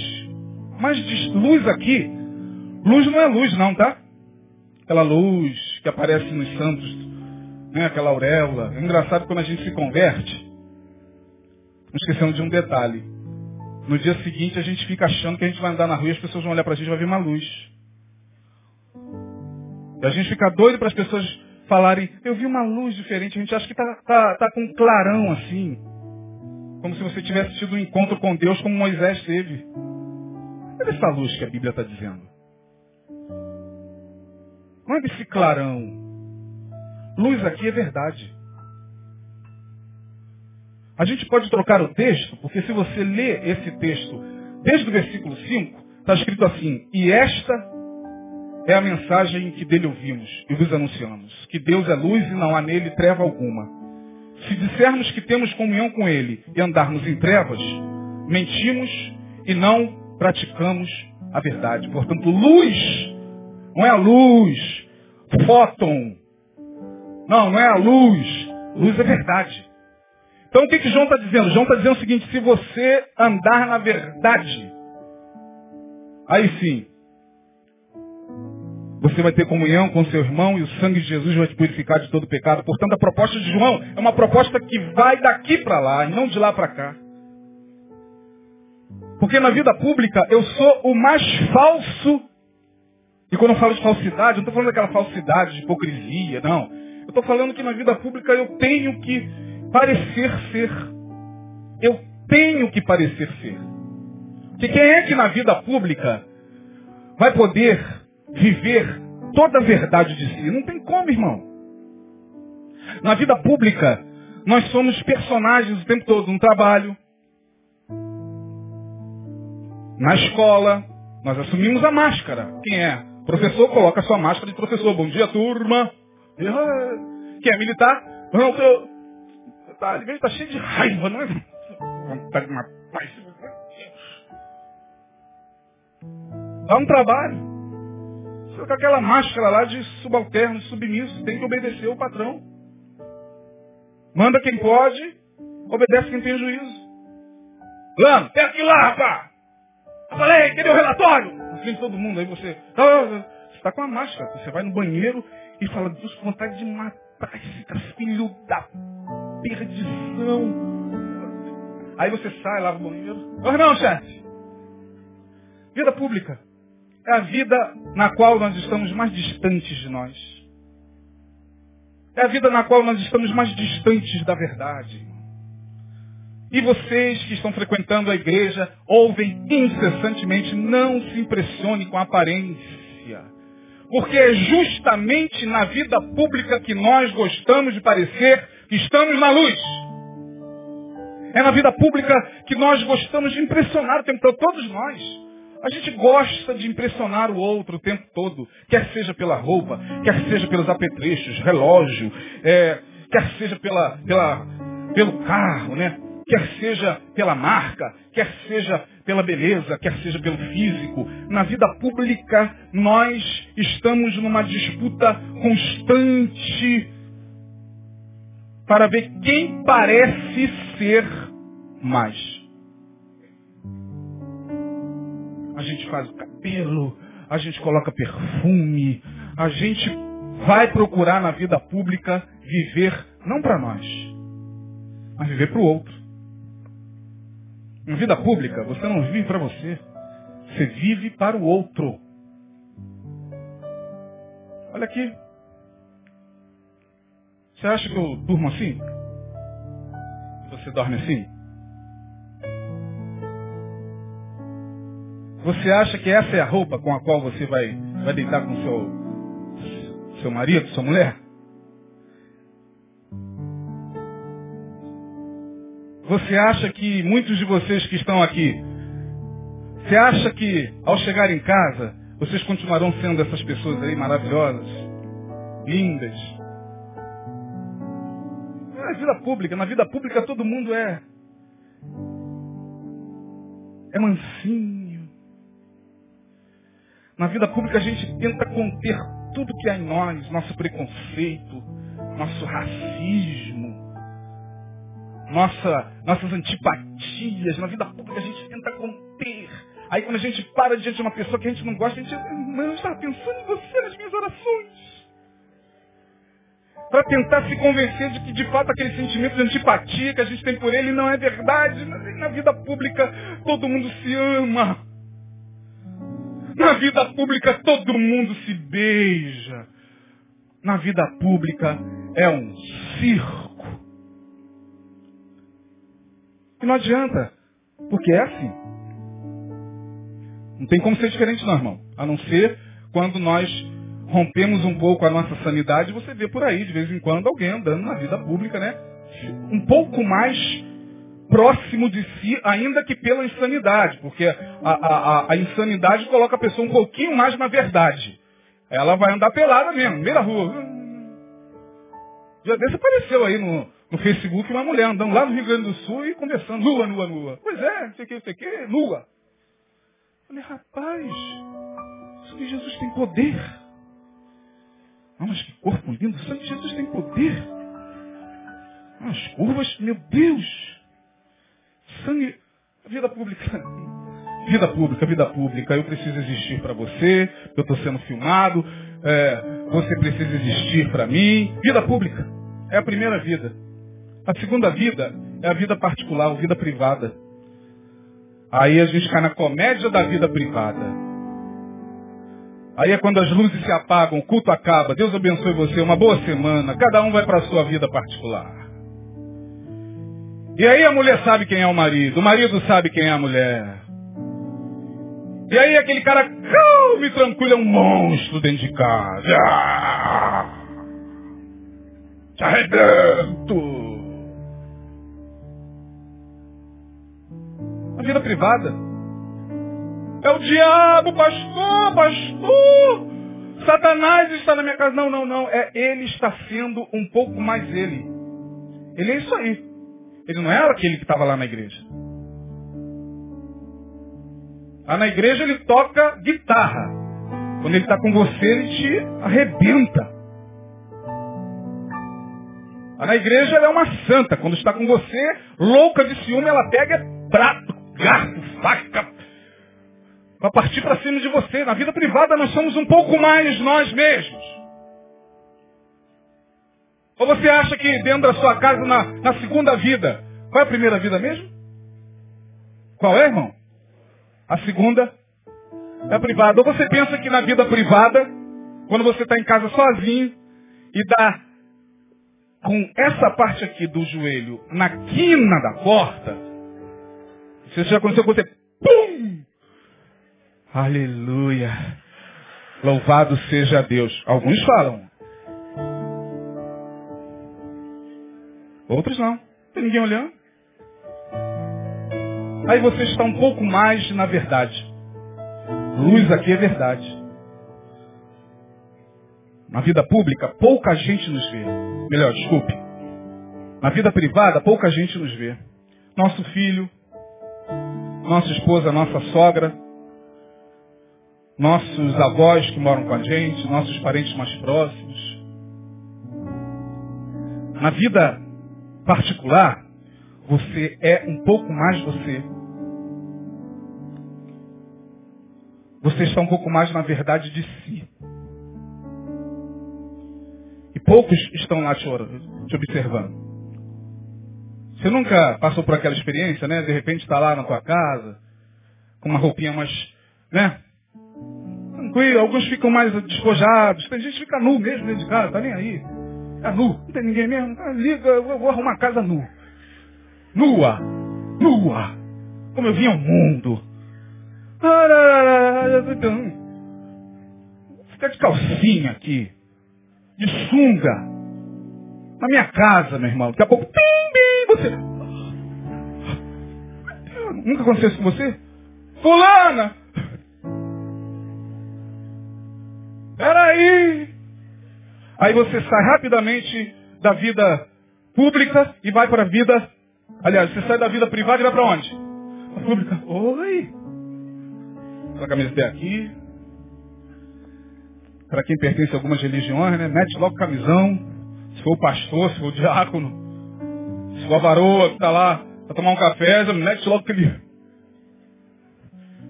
Mais luz aqui, luz não é luz não, tá? Aquela luz que aparece nos santos né? aquela auréola. É engraçado quando a gente se converte, esquecendo de um detalhe. No dia seguinte a gente fica achando que a gente vai andar na rua e as pessoas vão olhar para a gente e vai ver uma luz. E a gente fica doido para as pessoas falarem, eu vi uma luz diferente, a gente acha que está tá, tá com um clarão assim. Como se você tivesse tido um encontro com Deus como Moisés teve. Olha essa luz que a Bíblia está dizendo. Não é desse clarão. Luz aqui é verdade. A gente pode trocar o texto, porque se você lê esse texto desde o versículo 5, está escrito assim, e esta é a mensagem que dele ouvimos e vos anunciamos, que Deus é luz e não há nele treva alguma. Se dissermos que temos comunhão com ele e andarmos em trevas, mentimos e não praticamos a verdade. Portanto, luz não é a luz, fóton. Não, não é a luz. Luz é verdade. Então o que, que João está dizendo? João está dizendo o seguinte, se você andar na verdade, aí sim, você vai ter comunhão com seu irmão e o sangue de Jesus vai te purificar de todo pecado. Portanto, a proposta de João é uma proposta que vai daqui para lá e não de lá para cá. Porque na vida pública eu sou o mais falso. E quando eu falo de falsidade, eu não estou falando daquela falsidade de hipocrisia, não. Eu estou falando que na vida pública eu tenho que parecer ser. Eu tenho que parecer ser. Porque quem é que na vida pública vai poder viver toda a verdade de si. Não tem como, irmão. Na vida pública, nós somos personagens o tempo todo no trabalho. Na escola, nós assumimos a máscara. Quem é? Professor coloca sua máscara de professor. Bom dia, turma. Quem é militar? Não, tô... tá, ele está cheio de raiva, não é? Vontade de matar esse... Dá um trabalho com aquela máscara lá de subalterno, submisso, tem que obedecer o patrão. Manda quem pode, obedece quem tem juízo. Lano, tem aqui lá, rapaz! Eu falei, cadê o relatório? Frente de todo mundo, aí você. Você está com a máscara, você vai no banheiro e fala, Deus, com vontade de matar esse filho da perdição. Aí você sai lá no banheiro. Mas não, chefe. Vida pública. É a vida na qual nós estamos mais distantes de nós. É a vida na qual nós estamos mais distantes da verdade. E vocês que estão frequentando a igreja, ouvem incessantemente, não se impressione com a aparência. Porque é justamente na vida pública que nós gostamos de parecer que estamos na luz. É na vida pública que nós gostamos de impressionar o tempo todo, todos nós. A gente gosta de impressionar o outro o tempo todo, quer seja pela roupa, quer seja pelos apetrechos, relógio, é, quer seja pela, pela, pelo carro, né? Quer seja pela marca, quer seja pela beleza, quer seja pelo físico. Na vida pública, nós estamos numa disputa constante para ver quem parece ser mais. a gente faz o cabelo, a gente coloca perfume, a gente vai procurar na vida pública viver não para nós, mas viver para o outro. Na vida pública, você não vive para você, você vive para o outro. Olha aqui. Você acha que eu durmo assim? Você dorme assim? Você acha que essa é a roupa com a qual você vai, vai deitar com seu, seu marido, sua mulher? Você acha que muitos de vocês que estão aqui, você acha que ao chegar em casa, vocês continuarão sendo essas pessoas aí maravilhosas, lindas? Na vida pública, na vida pública todo mundo é é mansinho, na vida pública a gente tenta conter tudo que há em nós, nosso preconceito, nosso racismo, nossa, nossas antipatias. Na vida pública a gente tenta conter. Aí quando a gente para diante de uma pessoa que a gente não gosta, a gente, irmão, eu estava pensando em você nas minhas orações. para tentar se convencer de que de fato aquele sentimento de antipatia que a gente tem por ele não é verdade. Na vida pública todo mundo se ama. Na vida pública todo mundo se beija. Na vida pública é um circo. E não adianta, porque é assim. Não tem como ser diferente não, irmão. A não ser quando nós rompemos um pouco a nossa sanidade, você vê por aí, de vez em quando, alguém andando na vida pública, né? Um pouco mais próximo de si, ainda que pela insanidade, porque a, a, a, insanidade coloca a pessoa um pouquinho mais na verdade. Ela vai andar pelada mesmo, meio da rua. Já desse apareceu aí no, no Facebook uma mulher andando lá no Rio Grande do Sul e conversando, nua, nua, nua. Pois é, não sei o que, não sei o que, nua. falei, rapaz, isso que Jesus tem poder. Ah, mas que corpo lindo, o sangue Jesus tem poder. As curvas, meu Deus. Sangue, vida pública. Vida pública, vida pública. Eu preciso existir para você. Eu estou sendo filmado. É, você precisa existir para mim. Vida pública. É a primeira vida. A segunda vida é a vida particular, a vida privada. Aí a gente cai na comédia da vida privada. Aí é quando as luzes se apagam, o culto acaba. Deus abençoe você, uma boa semana. Cada um vai para a sua vida particular. E aí a mulher sabe quem é o marido, o marido sabe quem é a mulher. E aí aquele cara calmo e é um monstro dentro de casa. Te arrebento. Vida privada. É o diabo, pastor, pastor. Satanás está na minha casa. Não, não, não. É ele está sendo um pouco mais ele. Ele é isso aí. Ele não era aquele que estava lá na igreja. Lá na igreja ele toca guitarra. Quando ele está com você, ele te arrebenta. Lá na igreja ela é uma santa. Quando está com você, louca de ciúme, ela pega prato, garfo, faca, para partir para cima de você. Na vida privada nós somos um pouco mais nós mesmos. Ou você acha que dentro da sua casa, na, na segunda vida, qual é a primeira vida mesmo? Qual é, irmão? A segunda é a privada. Ou você pensa que na vida privada, quando você está em casa sozinho e dá com essa parte aqui do joelho na quina da porta, isso já aconteceu com você, pum! Aleluia. Louvado seja Deus. Alguns falam. Outros. Não tem ninguém olhando. Aí você está um pouco mais na verdade. Luz aqui é verdade. Na vida pública, pouca gente nos vê. Melhor, desculpe. Na vida privada, pouca gente nos vê. Nosso filho, nossa esposa, nossa sogra, nossos avós que moram com a gente, nossos parentes mais próximos. Na vida particular, você é um pouco mais você. Você está um pouco mais na verdade de si. E poucos estão lá te, te observando. Você nunca passou por aquela experiência, né? De repente está lá na tua casa, com uma roupinha mais, né? tranquilo, alguns ficam mais despojados, tem gente que fica nu mesmo dentro de casa, tá nem aí. É nu, não tem ninguém mesmo. Ah, liga, eu vou arrumar a casa nu. Nua, nua, como eu vim ao mundo. Fica de calcinha aqui, de sunga. Na minha casa, meu irmão. Daqui a pouco, pim, pim, você. Nunca aconteceu isso com você? Fulana! Peraí! Aí você sai rapidamente da vida pública e vai para a vida. Aliás, você sai da vida privada e vai para onde? A pública. Oi! A camisa até aqui. Para quem pertence a algumas religiões, né? Mete logo camisão. Se for o pastor, se for o diácono. Se for a varoa que está lá para tomar um café, já mete logo aquele.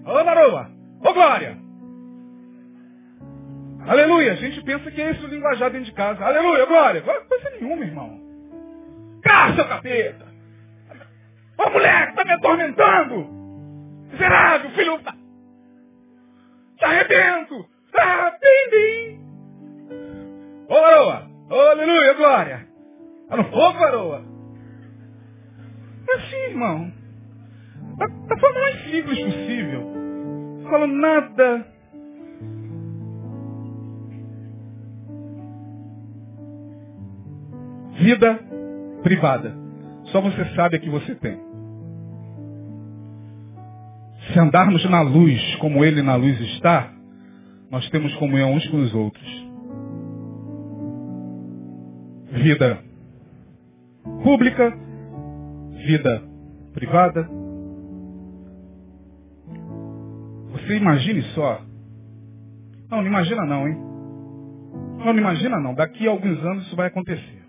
Ô varoa! Ô glória! Aleluia. A gente pensa que é esse o linguajar dentro de casa. Aleluia, glória. Coisa nenhuma, irmão. Caça, capeta. Ô mulher que tá me atormentando. Miserável, filho. Te arrebento. Ah, bim, bim. Ô, varoa. Ô, aleluia, glória. Tá no fogo, varoa. É assim, irmão. Da, da forma mais simples possível. Falando nada Vida privada. Só você sabe a que você tem. Se andarmos na luz como Ele na luz está, nós temos comunhão uns com os outros. Vida pública, vida privada. Você imagine só. Não, não imagina não, hein? Não, não imagina não. Daqui a alguns anos isso vai acontecer.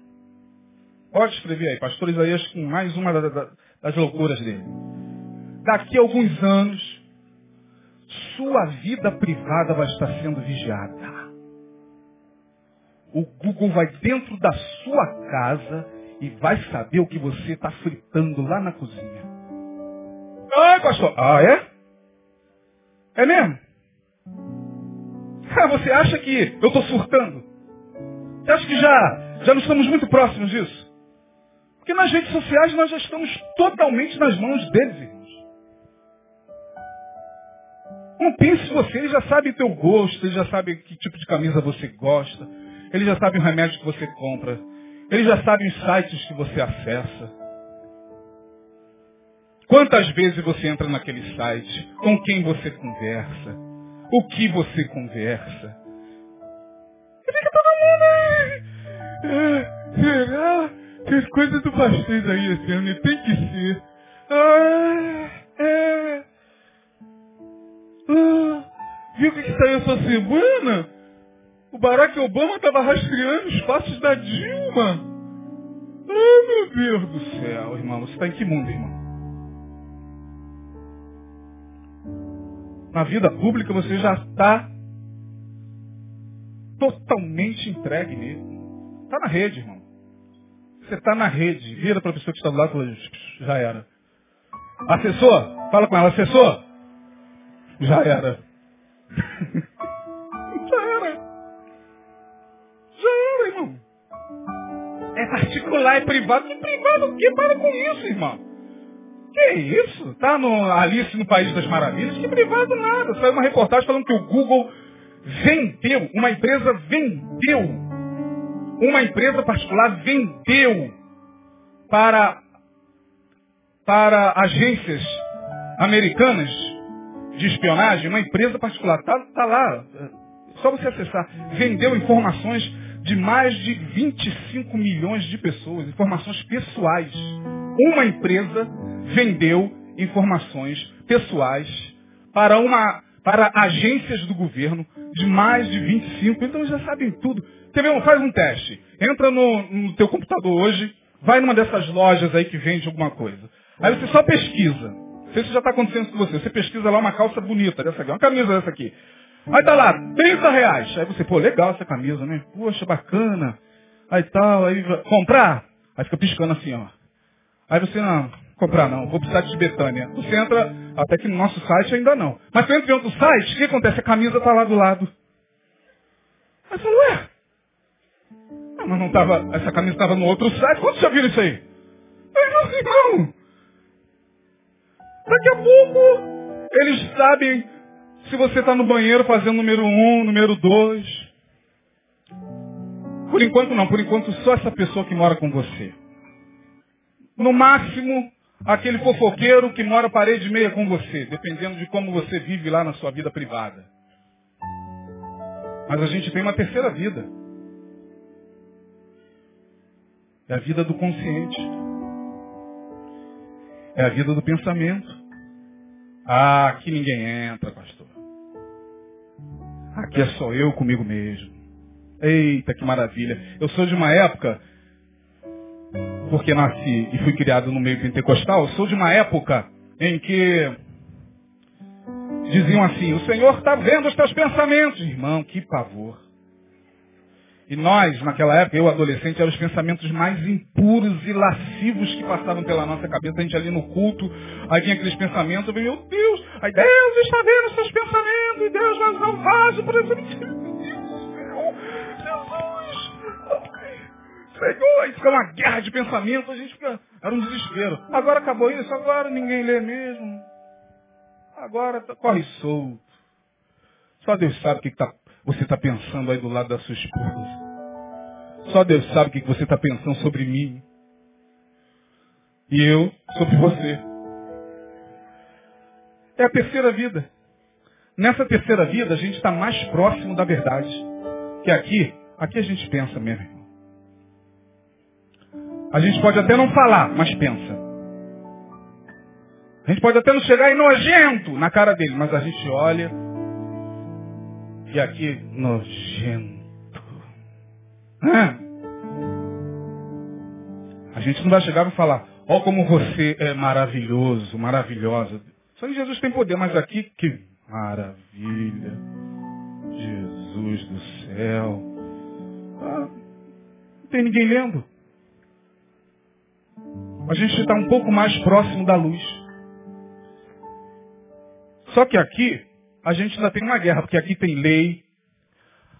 Pode escrever aí, pastor Isaías com mais uma das loucuras dele. Daqui a alguns anos, sua vida privada vai estar sendo vigiada. O Google vai dentro da sua casa e vai saber o que você está fritando lá na cozinha. Ah, pastor. Ah, é? É mesmo? Ah, você acha que eu estou surtando? Você acha que já, já não estamos muito próximos disso? Porque nas redes sociais nós já estamos totalmente nas mãos deles, irmãos. Não pense você, ele já sabe teu gosto, ele já sabe que tipo de camisa você gosta, ele já sabe o remédio que você compra, ele já sabe os sites que você acessa. Quantas vezes você entra naquele site? Com quem você conversa? O que você conversa? E fica todo mundo. É, será? Tem coisas do pastor aí esse ano, tem que ser. Ah, é. Ah, viu o que, saiu essa semana? O Barack Obama estava rastreando os passos da Dilma. Ah, meu Deus do céu, irmão. Você está em que mundo, irmão? Na vida pública você já está totalmente entregue mesmo. Está na rede, irmão. Você está na rede. Vira para a pessoa que está do lado e fala, já era. Assessor, fala com ela, assessor. Já era. Particular, é privado. Que privado o quê? Para com isso, irmão. Que isso? Tá no Alice no País das Maravilhas? Que privado nada. Saiu uma reportagem falando que o Google vendeu, uma empresa vendeu uma empresa particular vendeu para, para agências americanas de espionagem, uma empresa particular, está tá lá, só você acessar, vendeu informações de mais de 25 milhões de pessoas, informações pessoais. Uma empresa vendeu informações pessoais para uma para agências do governo de mais de 25, então já sabem tudo. Quer ver? Faz um teste. Entra no, no teu computador hoje, vai numa dessas lojas aí que vende alguma coisa. Aí você só pesquisa. Não sei se já está acontecendo com você. Você pesquisa lá uma calça bonita dessa aqui, uma camisa dessa aqui. Aí tá lá, 30 reais. Aí você, pô, legal essa camisa, né? Poxa, bacana. Aí tal, aí comprar. Aí fica piscando assim, ó. Aí você, não, comprar não, vou precisar de Betânia. Você entra, até que no nosso site ainda não. Mas você entra em outro site, o que acontece? A camisa tá lá do lado. Aí você ué, mas não tava, essa camisa estava no outro site. Quantos já viram isso aí? Aí não, não. Daqui a pouco, eles sabem se você está no banheiro fazendo número um, número dois. Por enquanto não, por enquanto só essa pessoa que mora com você. No máximo, aquele fofoqueiro que mora parede meia com você, dependendo de como você vive lá na sua vida privada. Mas a gente tem uma terceira vida. É a vida do consciente. É a vida do pensamento. Ah, aqui ninguém entra, pastor. Aqui é só eu comigo mesmo. Eita, que maravilha. Eu sou de uma época, porque nasci e fui criado no meio pentecostal, sou de uma época em que diziam assim, o Senhor está vendo os teus pensamentos. Irmão, que pavor. E nós, naquela época, eu adolescente, eram os pensamentos mais impuros e lascivos que passavam pela nossa cabeça. A gente ali no culto, aí vinha aqueles pensamentos, eu falei, meu Deus, aí Deus está vendo seus pensamentos, e Deus vai usar o vaso para esse Jesus, Senhor, isso é uma guerra de pensamentos, a gente fica, era um desespero. Agora acabou isso, agora ninguém lê mesmo. Agora tá, corre solto. Só Deus sabe o que, que tá, você está pensando aí do lado da sua esposa. Só Deus sabe o que você está pensando sobre mim. E eu sobre você. É a terceira vida. Nessa terceira vida, a gente está mais próximo da verdade. Que aqui, aqui a gente pensa mesmo. A gente pode até não falar, mas pensa. A gente pode até não chegar e nojento na cara dele, mas a gente olha aqui nojento. Ah. A gente não vai chegar e falar, ó oh, como você é maravilhoso, maravilhosa. Só que Jesus tem poder, mas aqui que maravilha. Jesus do céu. Ah, não tem ninguém lendo. A gente está um pouco mais próximo da luz. Só que aqui, a gente ainda tem uma guerra, porque aqui tem lei,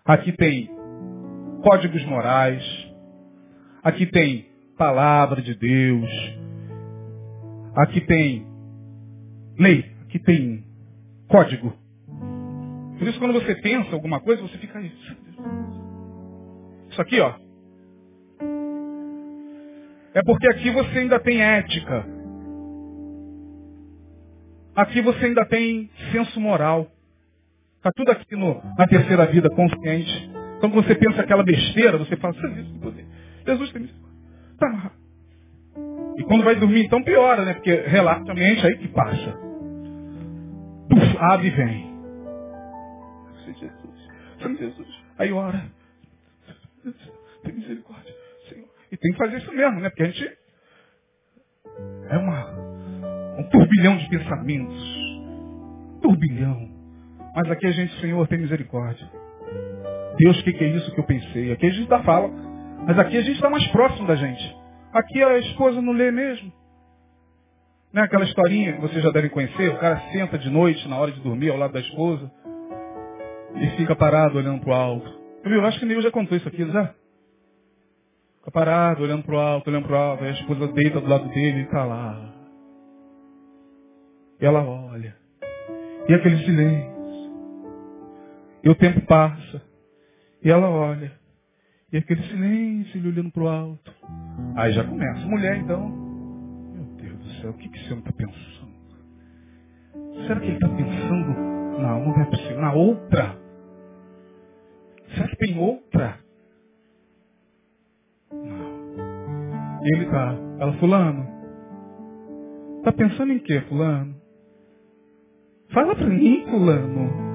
aqui tem códigos morais, aqui tem palavra de Deus, aqui tem lei, aqui tem código. Por isso quando você pensa alguma coisa, você fica isso. Isso aqui, ó. É porque aqui você ainda tem ética. Aqui você ainda tem senso moral. Está tudo aqui no, na terceira vida consciente. Então quando você pensa aquela besteira, você fala, Jesus tem isso. Tá. E quando vai dormir, então piora, né? Porque relaxa a mente aí que passa. Puf, abre e vem. Jesus, Senhor Jesus. Aí ora. Tem misericórdia, Senhor. E tem que fazer isso mesmo, né? Porque a gente é uma, um turbilhão de pensamentos. Turbilhão. Mas aqui a gente, Senhor, tem misericórdia. Deus, o que, que, é isso que eu pensei? Aqui a gente dá fala. Mas aqui a gente está mais próximo da gente. Aqui a esposa não lê mesmo. Não é aquela historinha que vocês já devem conhecer? O cara senta de noite, na hora de dormir, ao lado da esposa, e fica parado olhando para o alto. Eu acho que o Neil já contou isso aqui, já. Fica parado, olhando para o alto, olhando para o alto, aí a esposa deita do lado dele e está lá. E ela olha. E aquele silêncio. E o tempo passa. E ela olha. E aquele silêncio, ele olhando para o alto. Aí já começa. Mulher, então. Meu Deus do céu, o que, que esse homem está pensando? Será que ele está pensando? Não é possível. Na outra? Será que tem outra? Não. E ele está. Ela, fulano. Está pensando em quê, fulano? Fala para mim, fulano.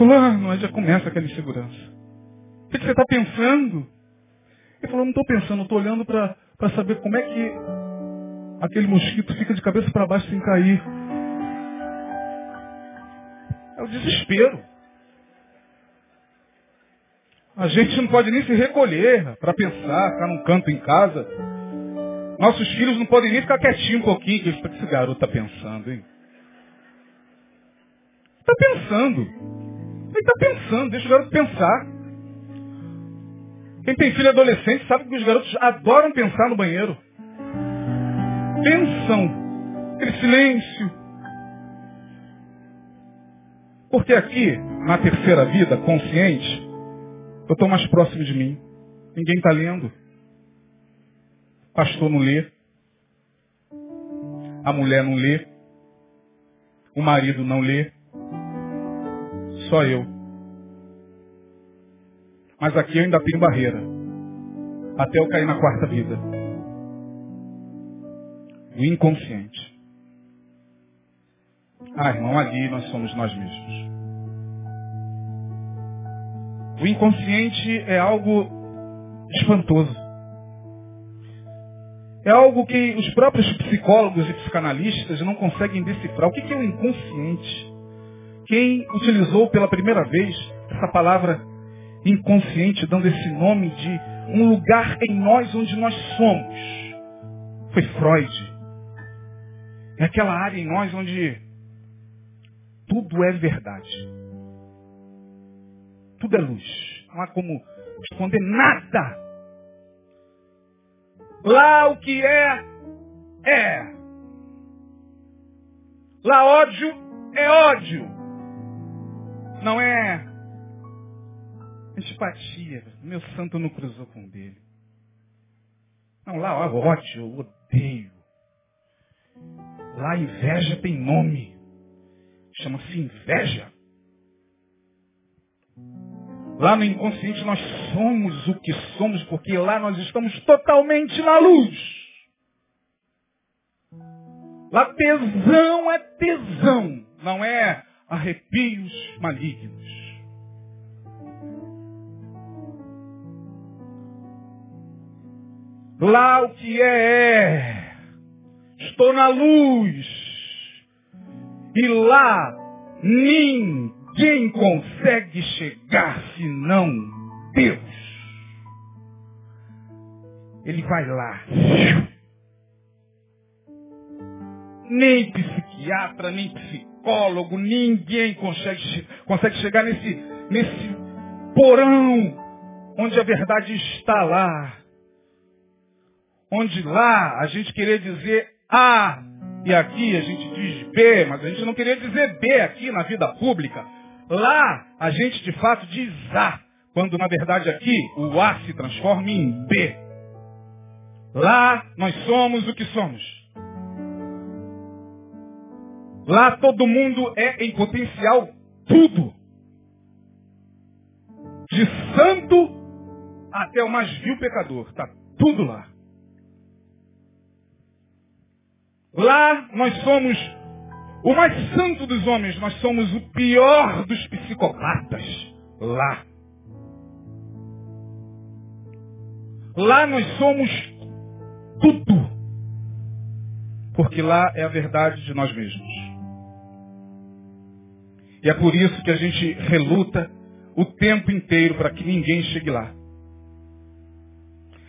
Fulano, aí já começa aquela insegurança. O que você está pensando? Ele falou, não estou pensando, estou olhando para saber como é que aquele mosquito fica de cabeça para baixo sem cair. É o desespero. A gente não pode nem se recolher para pensar, ficar num canto em casa. Nossos filhos não podem nem ficar quietinhos um pouquinho. O que esse garoto está pensando, hein? Está pensando. Ele está pensando, deixa o garoto pensar. Quem tem filho adolescente sabe que os garotos adoram pensar no banheiro. Pensam. Aquele silêncio. Porque aqui, na terceira vida, consciente, eu estou mais próximo de mim. Ninguém está lendo. O pastor não lê. A mulher não lê. O marido não lê. Só eu. Mas aqui eu ainda tenho barreira. Até eu cair na quarta vida. O inconsciente. Ah, irmão, ali nós somos nós mesmos. O inconsciente é algo espantoso. É algo que os próprios psicólogos e psicanalistas não conseguem decifrar. O que é o inconsciente? Quem utilizou pela primeira vez essa palavra inconsciente dando esse nome de um lugar em nós onde nós somos. Foi Freud. É aquela área em nós onde tudo é verdade. Tudo é luz. Não há como esconder nada. Lá o que é, é. Lá ódio é ódio. Não é antipatia. Meu santo não cruzou com o dele. Não, lá ó, ódio, odeio. Lá inveja tem nome. Chama-se inveja. Lá no inconsciente nós somos o que somos, porque lá nós estamos totalmente na luz. Lá tesão é tesão, não é arrepios malignos. Lá o que é, é. Estou na luz. E lá ninguém consegue chegar senão Deus. Ele vai lá. Nem psiquiatra, nem psicólogo, ninguém consegue, consegue chegar nesse, nesse porão onde a verdade está lá onde lá a gente queria dizer A e aqui a gente diz B, mas a gente não queria dizer B aqui na vida pública. Lá a gente de fato diz A, quando na verdade aqui o A se transforma em B. Lá nós somos o que somos. Lá todo mundo é em potencial tudo. De santo até o mais vil pecador. Está tudo lá. Lá nós somos o mais santo dos homens, nós somos o pior dos psicopatas. Lá. Lá nós somos tudo. Porque lá é a verdade de nós mesmos. E é por isso que a gente reluta o tempo inteiro para que ninguém chegue lá.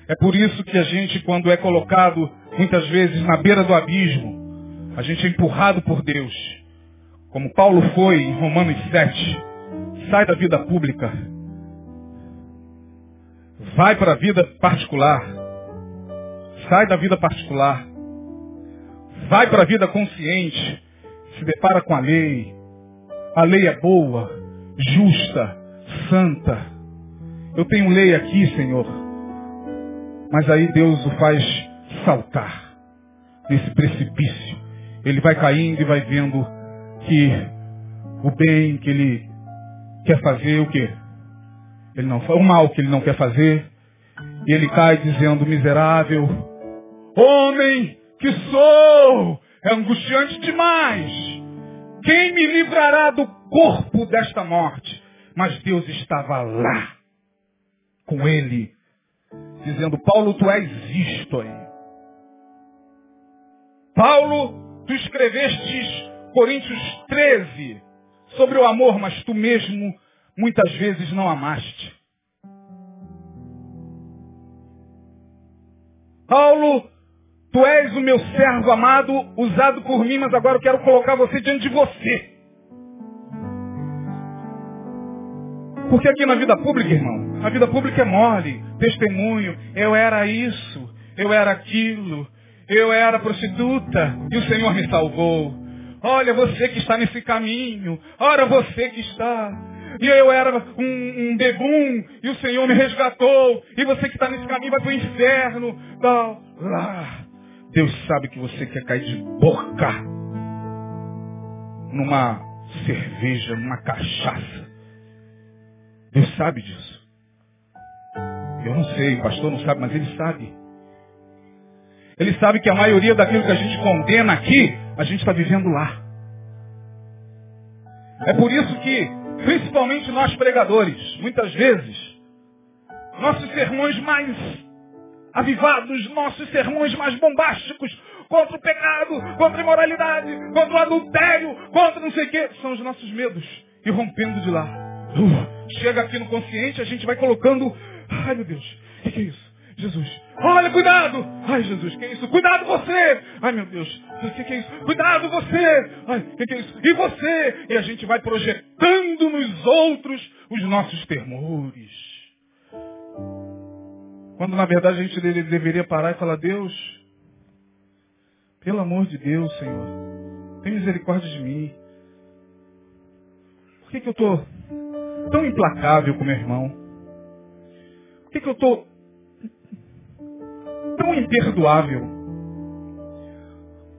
É por isso que a gente, quando é colocado muitas vezes na beira do abismo, a gente é empurrado por Deus. Como Paulo foi em Romanos 7. Sai da vida pública. Vai para a vida particular. Sai da vida particular. Vai para a vida consciente. Se depara com a lei. A lei é boa, justa, santa. Eu tenho lei aqui, Senhor. Mas aí Deus o faz saltar nesse precipício. Ele vai caindo e vai vendo que o bem que ele quer fazer, o quê? Ele não o mal que ele não quer fazer. E ele cai dizendo, miserável, homem que sou, é angustiante demais. Quem me livrará do corpo desta morte? Mas Deus estava lá, com ele, dizendo, Paulo, tu és isto aí. Paulo, tu escrevestes Coríntios 13 sobre o amor, mas tu mesmo muitas vezes não amaste. Paulo, tu és o meu servo amado, usado por mim, mas agora eu quero colocar você diante de você. Porque aqui na vida pública, irmão, a vida pública é mole, testemunho, eu era isso, eu era aquilo, eu era prostituta e o Senhor me salvou. Olha você que está nesse caminho. Olha você que está. E eu era um, um bebum e o Senhor me resgatou. E você que está nesse caminho vai para o inferno. Tal. Lá. Deus sabe que você quer cair de boca numa cerveja, numa cachaça. Deus sabe disso. Eu não sei, o pastor não sabe, mas ele sabe. Ele sabe que a maioria daquilo que a gente condena aqui, a gente está vivendo lá. É por isso que, principalmente nós pregadores, muitas vezes, nossos sermões mais avivados, nossos sermões mais bombásticos, contra o pecado, contra a imoralidade, contra o adultério, contra não sei o quê, são os nossos medos. E rompendo de lá. Chega aqui no consciente, a gente vai colocando. Ai meu Deus, o que, que é isso? Jesus. Olha, cuidado! Ai, Jesus, que é isso? Cuidado você! Ai, meu Deus, o que, que é isso? Cuidado você! Ai, o que, que é isso? E você? E a gente vai projetando nos outros os nossos temores. Quando na verdade a gente deveria parar e falar, Deus, pelo amor de Deus, Senhor, tem misericórdia de mim. Por que, que eu estou tão implacável com meu irmão? Por que, que eu estou tão imperdoável?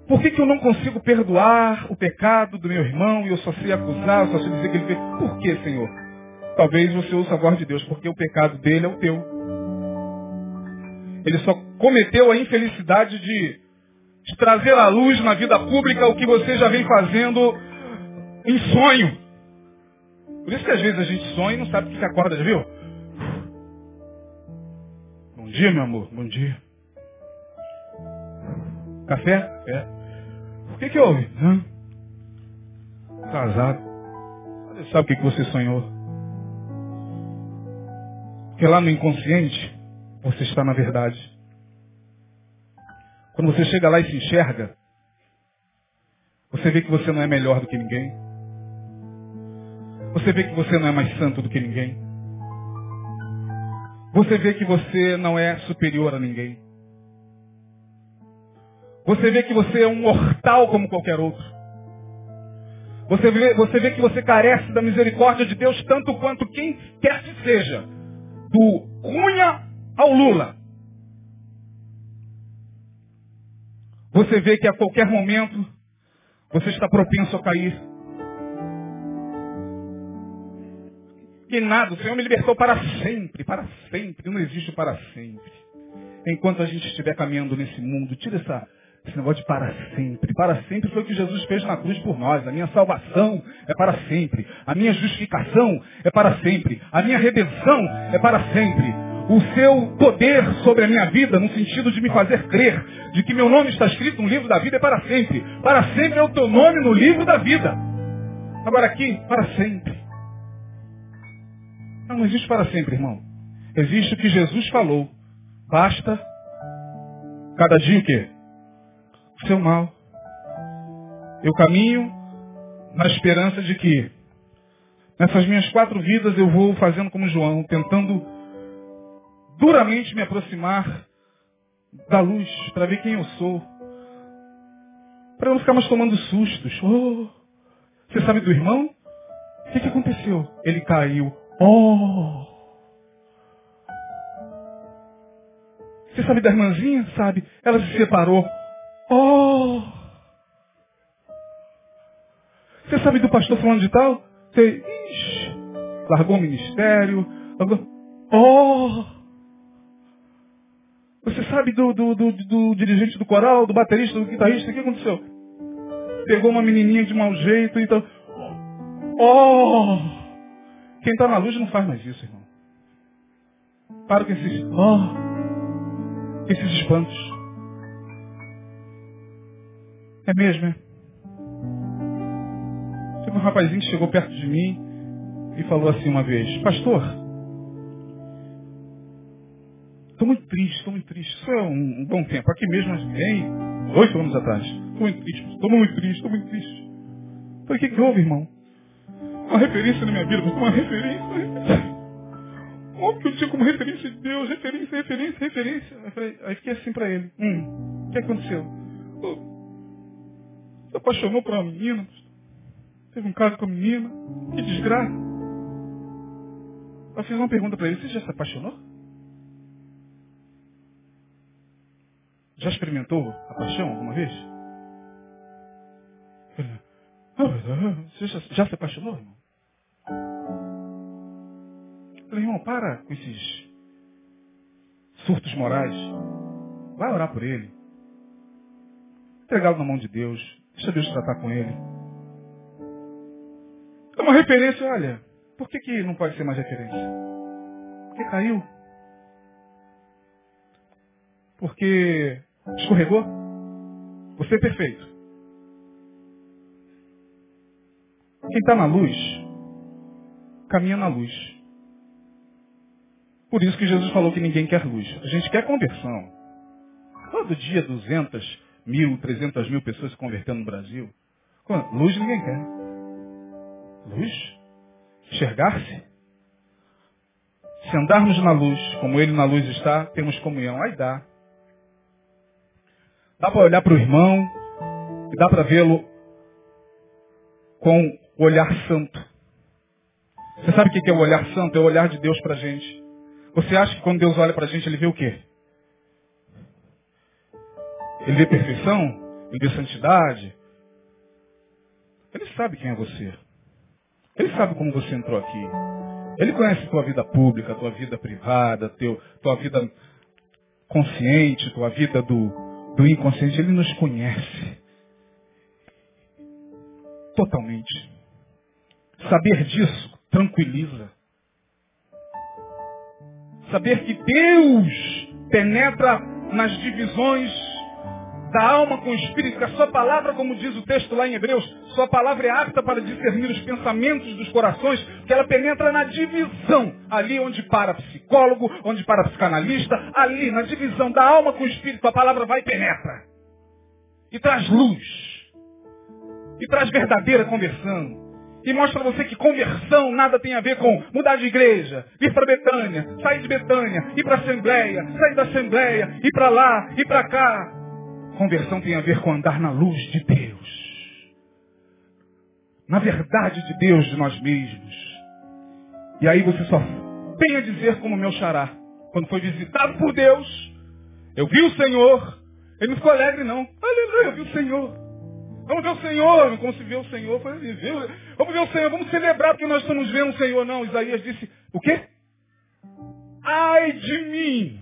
Por que, que eu não consigo perdoar o pecado do meu irmão e eu só sei acusar, eu só sei dizer que ele fez? Por que, Senhor? Talvez você ouça a voz de Deus, porque o pecado dele é o teu. Ele só cometeu a infelicidade de, de trazer à luz na vida pública o que você já vem fazendo em sonho. Por isso que às vezes a gente sonha e não sabe o que acorda, viu? Bom dia, meu amor. Bom dia. Café? Café. O que que houve? Hã? Casado. Sabe o que, que você sonhou? Porque lá no inconsciente, você está na verdade. Quando você chega lá e se enxerga, você vê que você não é melhor do que ninguém. Você vê que você não é mais santo do que ninguém. Você vê que você não é superior a ninguém. Você vê que você é um mortal como qualquer outro. Você vê, você vê que você carece da misericórdia de Deus tanto quanto quem quer que seja. Do Cunha ao Lula. Você vê que a qualquer momento você está propenso a cair. Que nada, o Senhor me libertou para sempre, para sempre, não existe para sempre. Enquanto a gente estiver caminhando nesse mundo, tira essa, esse negócio de para sempre. Para sempre foi o que Jesus fez na cruz por nós. A minha salvação é para sempre. A minha justificação é para sempre. A minha redenção é para sempre. O seu poder sobre a minha vida, no sentido de me fazer crer de que meu nome está escrito no livro da vida, é para sempre. Para sempre é o teu nome no livro da vida. Agora aqui, para sempre. Não, não existe para sempre, irmão. Existe o que Jesus falou. Basta cada dia o quê? seu mal. Eu caminho na esperança de que nessas minhas quatro vidas eu vou fazendo como João, tentando duramente me aproximar da luz para ver quem eu sou. Para eu não ficar mais tomando sustos. Oh, você sabe do irmão? O que, que aconteceu? Ele caiu. Oh! Você sabe da irmãzinha? Sabe? Ela se separou. Oh! Você sabe do pastor falando de tal? Você ixi, largou o ministério. Largou... Oh! Sabe do, do, do, do, dirigente do coral, do baterista, do guitarrista? O que aconteceu? Pegou uma menininha de mau jeito e então... Oh! Quem está na luz não faz mais isso, irmão. Para com esses... Oh! Esses espantos. É mesmo, é? Teve um rapazinho que chegou perto de mim e falou assim uma vez, pastor, estou muito triste, estou muito triste. Isso é um, um, bom tempo. Aqui mesmo, bem, oito anos atrás. Estou muito triste, estou muito triste, estou muito triste. Falei, o que, que houve, irmão? Uma referência na minha vida, uma referência, uma referência. Que eu como referência de Deus, referência, referência, referência. Aí, falei, aí fiquei assim para ele. Hum, o que aconteceu? Se apaixonou por uma menina. Teve um caso com a menina. Que desgraça. Eu fiz uma pergunta para ele. Você já se apaixonou? Já experimentou a paixão alguma vez? Você já, já se apaixonou, irmão? Falei, irmão, para com esses surtos morais. Vai orar por ele. Entregá-lo na mão de Deus. Deixa Deus tratar com ele. É uma referência, olha. Por que, que não pode ser mais referência? Porque caiu. Porque escorregou. Você é perfeito. Quem está na luz caminha na luz. Por isso que Jesus falou que ninguém quer luz. A gente quer conversão. Todo dia 200 mil, 300 mil pessoas se convertendo no Brasil. Luz ninguém quer. Luz? Enxergar-se? Se andarmos na luz, como ele na luz está, temos comunhão. Aí dá. Dá para olhar para o irmão e dá para vê-lo com o olhar santo. Você sabe o que é o olhar santo? É o olhar de Deus para a gente. Você acha que quando Deus olha para a gente, Ele vê o quê? Ele vê perfeição? Ele vê santidade? Ele sabe quem é você. Ele sabe como você entrou aqui. Ele conhece tua vida pública, tua vida privada, teu, tua vida consciente, tua vida do, do inconsciente. Ele nos conhece. Totalmente. Saber disso tranquiliza. Saber que Deus penetra nas divisões da alma com o espírito, a sua palavra, como diz o texto lá em Hebreus, sua palavra é apta para discernir os pensamentos dos corações, que ela penetra na divisão, ali onde para psicólogo, onde para psicanalista, ali na divisão da alma com o espírito, a palavra vai e penetra. E traz luz. E traz verdadeira conversão. E mostra você que conversão nada tem a ver com mudar de igreja, ir para Betânia, sair de Betânia, ir para a Assembleia, sair da Assembleia, ir para lá, ir para cá. Conversão tem a ver com andar na luz de Deus. Na verdade de Deus de nós mesmos. E aí você só tem a dizer como meu xará. Quando foi visitado por Deus, eu vi o Senhor. Ele não ficou alegre não. Aleluia, eu vi o Senhor. Vamos ver o Senhor, como se vê o Senhor. Vamos ver o Senhor, vamos celebrar porque nós estamos vendo o Senhor. Não, Isaías disse, o quê? Ai de mim!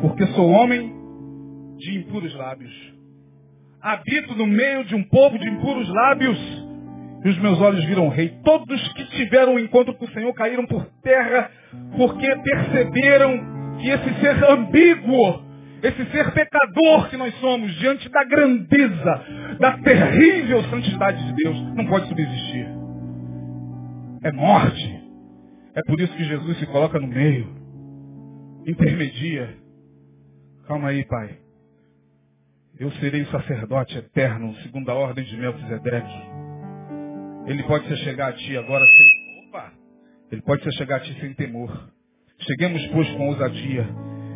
Porque sou homem de impuros lábios. Habito no meio de um povo de impuros lábios. E os meus olhos viram rei. Todos que tiveram um encontro com o Senhor caíram por terra porque perceberam que esse ser ambíguo, esse ser pecador que nós somos, diante da grandeza, da terrível santidade de Deus, não pode subsistir. É morte. É por isso que Jesus se coloca no meio, intermedia. Calma aí, Pai. Eu serei sacerdote eterno, segundo a ordem de Melquisedeque. Ele pode se chegar a ti agora sem. Opa! Ele pode se chegar a ti sem temor. Cheguemos, pois, com ousadia.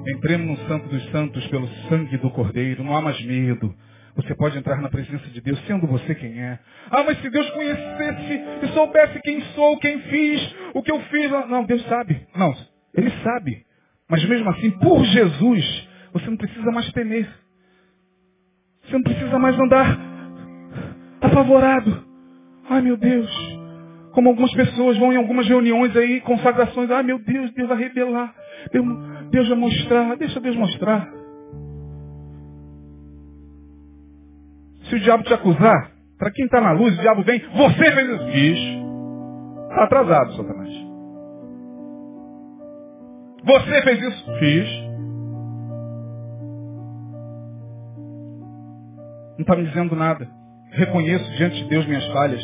Entremos no Santo dos Santos pelo sangue do Cordeiro. Não há mais medo. Você pode entrar na presença de Deus, sendo você quem é. Ah, mas se Deus conhecesse e soubesse quem sou, quem fiz, o que eu fiz. Não, Deus sabe. Não, Ele sabe. Mas mesmo assim, por Jesus, você não precisa mais temer. Você não precisa mais andar apavorado. Ai meu Deus. Como algumas pessoas vão em algumas reuniões aí, consagrações. Ai meu Deus, Deus vai revelar. Deus, Deus vai mostrar. Deixa Deus mostrar. Se o diabo te acusar, para quem está na luz, o diabo vem, você fez isso. Fiz. Está atrasado, Satanás. Você fez isso. Fiz. Não está me dizendo nada. Reconheço diante de Deus minhas falhas.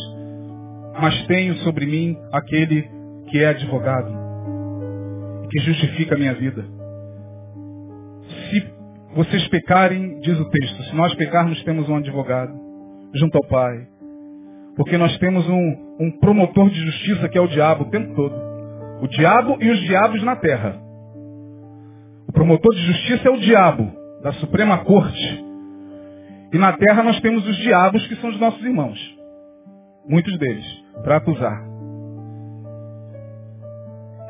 Mas tenho sobre mim aquele que é advogado. Que justifica a minha vida. Se vocês pecarem, diz o texto, se nós pecarmos, temos um advogado junto ao Pai. Porque nós temos um, um promotor de justiça que é o diabo o tempo todo. O diabo e os diabos na terra. O promotor de justiça é o diabo, da Suprema Corte. E na terra nós temos os diabos que são os nossos irmãos. Muitos deles, para acusar.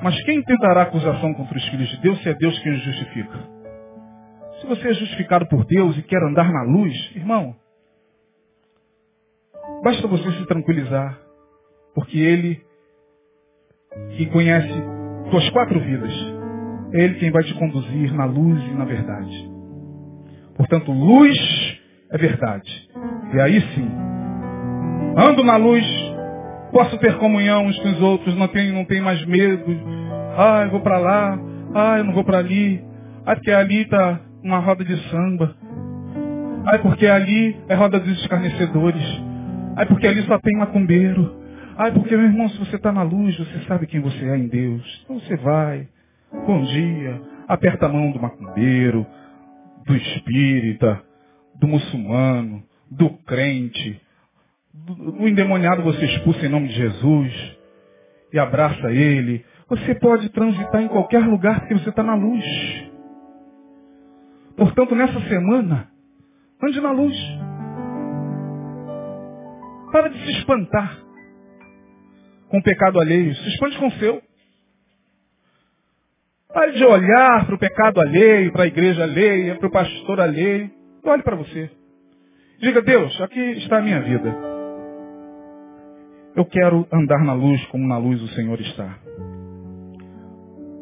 Mas quem tentará acusação contra os filhos de Deus se é Deus quem os justifica? Se você é justificado por Deus e quer andar na luz, irmão, basta você se tranquilizar, porque Ele, que conhece suas quatro vidas, é Ele quem vai te conduzir na luz e na verdade. Portanto, luz é verdade. E aí sim, ando na luz, posso ter comunhão uns com os outros, não tenho, não tenho mais medo. Ah, eu vou para lá, ah, eu não vou para ali. Ah, porque ali está uma roda de samba. Ah, porque ali é roda dos escarnecedores. Ah, porque ali só tem macumbeiro. Ai, porque, meu irmão, se você está na luz, você sabe quem você é em Deus. Então você vai. Bom dia. Aperta a mão do macumbeiro, do espírita, do muçulmano, do crente. Do, do endemoniado você expulsa em nome de Jesus. E abraça ele. Você pode transitar em qualquer lugar porque você está na luz. Portanto, nessa semana, ande na luz. Para de se espantar com o pecado alheio. Se espante com o seu. Pare de olhar para o pecado alheio, para a igreja alheia, para o pastor alheio. Olhe para você. Diga, Deus, aqui está a minha vida. Eu quero andar na luz como na luz o Senhor está.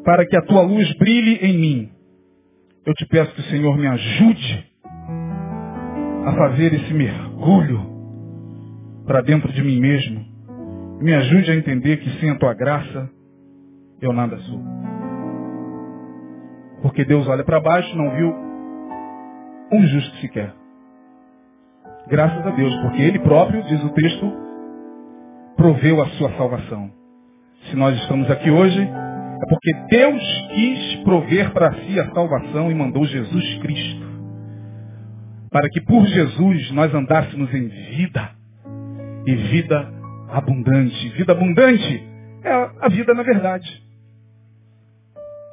Para que a tua luz brilhe em mim. Eu te peço que o Senhor me ajude a fazer esse mergulho para dentro de mim mesmo. Me ajude a entender que sem a tua graça eu nada sou. Porque Deus olha para baixo, não viu um justo sequer. Graças a Deus, porque Ele próprio, diz o texto, proveu a sua salvação. Se nós estamos aqui hoje, é porque Deus quis prover para si a salvação e mandou Jesus Cristo. Para que por Jesus nós andássemos em vida. E vida abundante. Vida abundante é a vida na verdade.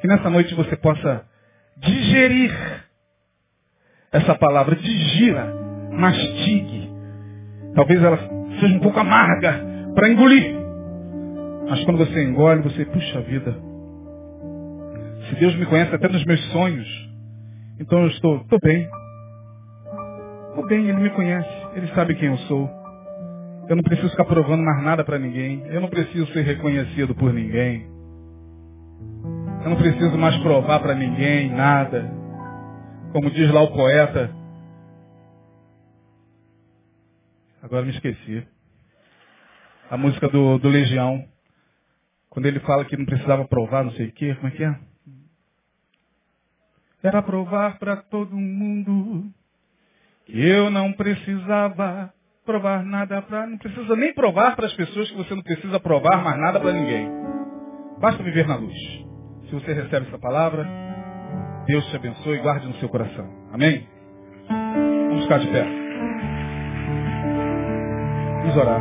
Que nessa noite você possa digerir essa palavra. Digira, mastigue. Talvez ela seja um pouco amarga para engolir. Mas quando você engole, você, puxa vida. Se Deus me conhece até nos meus sonhos, então eu estou, estou bem. Estou bem, Ele me conhece. Ele sabe quem eu sou. Eu não preciso ficar provando mais nada para ninguém. Eu não preciso ser reconhecido por ninguém. Eu não preciso mais provar para ninguém nada. Como diz lá o poeta. Agora me esqueci. A música do, do Legião. Quando ele fala que não precisava provar não sei o quê. Como é que é? Era provar para todo mundo que eu não precisava provar nada para. Não precisa nem provar para as pessoas que você não precisa provar mais nada para ninguém. Basta viver na luz. Se você recebe essa palavra, Deus te abençoe e guarde no seu coração. Amém? Vamos ficar de pé. Vamos orar.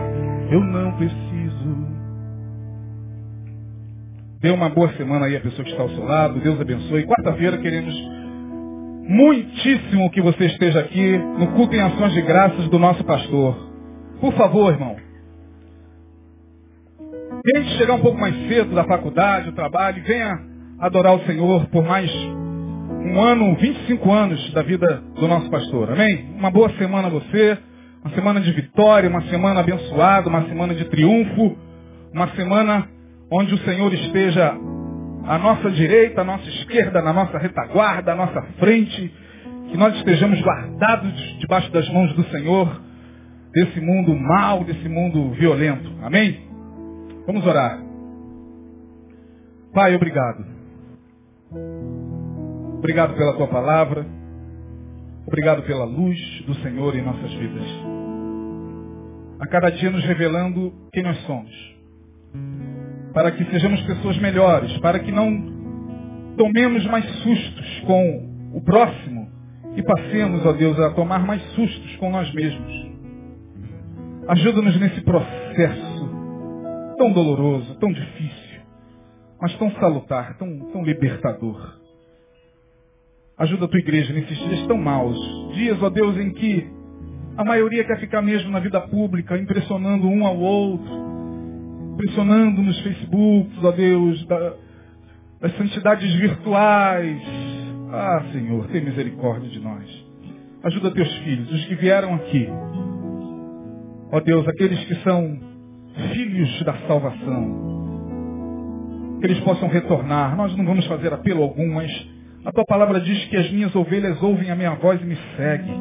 Eu não preciso. Dê uma boa semana aí a pessoa que está ao seu lado. Deus abençoe. Quarta-feira queremos muitíssimo que você esteja aqui no culto em ações de graças do nosso pastor. Por favor, irmão. Tente chegar um pouco mais cedo da faculdade, do trabalho, venha adorar o Senhor por mais um ano, 25 anos da vida do nosso pastor. Amém? Uma boa semana a você, uma semana de vitória, uma semana abençoada, uma semana de triunfo, uma semana onde o Senhor esteja à nossa direita, à nossa esquerda, na nossa retaguarda, à nossa frente, que nós estejamos guardados debaixo das mãos do Senhor, desse mundo mal, desse mundo violento. Amém? Vamos orar. Pai, obrigado. Obrigado pela tua palavra. Obrigado pela luz do Senhor em nossas vidas. A cada dia nos revelando quem nós somos para que sejamos pessoas melhores, para que não tomemos mais sustos com o próximo e passemos, ó Deus, a tomar mais sustos com nós mesmos. Ajuda-nos nesse processo tão doloroso, tão difícil, mas tão salutar, tão, tão libertador. Ajuda a tua igreja nesses dias tão maus, dias, ó Deus, em que a maioria quer ficar mesmo na vida pública, impressionando um ao outro, pressionando nos Facebooks, ó Deus, da, das santidades virtuais. Ah, Senhor, tem misericórdia de nós. Ajuda teus filhos, os que vieram aqui. Ó Deus, aqueles que são filhos da salvação. Que eles possam retornar. Nós não vamos fazer apelo algum, mas a tua palavra diz que as minhas ovelhas ouvem a minha voz e me seguem.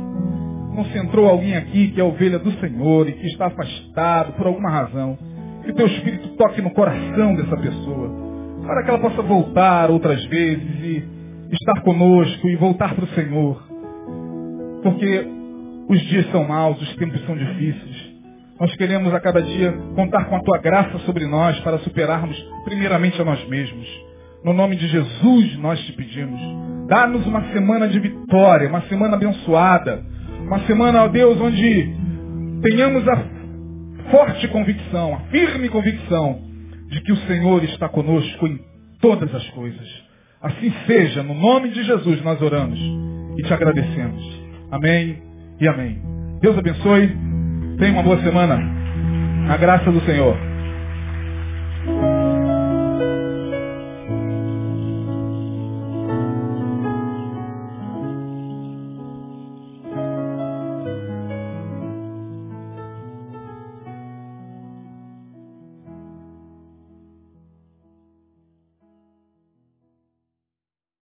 Não se entrou alguém aqui que é ovelha do Senhor e que está afastado por alguma razão que o teu Espírito toque no coração dessa pessoa, para que ela possa voltar outras vezes e estar conosco e voltar para o Senhor. Porque os dias são maus, os tempos são difíceis. Nós queremos a cada dia contar com a tua graça sobre nós para superarmos primeiramente a nós mesmos. No nome de Jesus nós te pedimos. Dá-nos uma semana de vitória, uma semana abençoada. Uma semana, ó Deus, onde tenhamos a forte convicção, a firme convicção de que o Senhor está conosco em todas as coisas. Assim seja, no nome de Jesus nós oramos e te agradecemos. Amém e amém. Deus abençoe. Tenha uma boa semana. A graça do Senhor.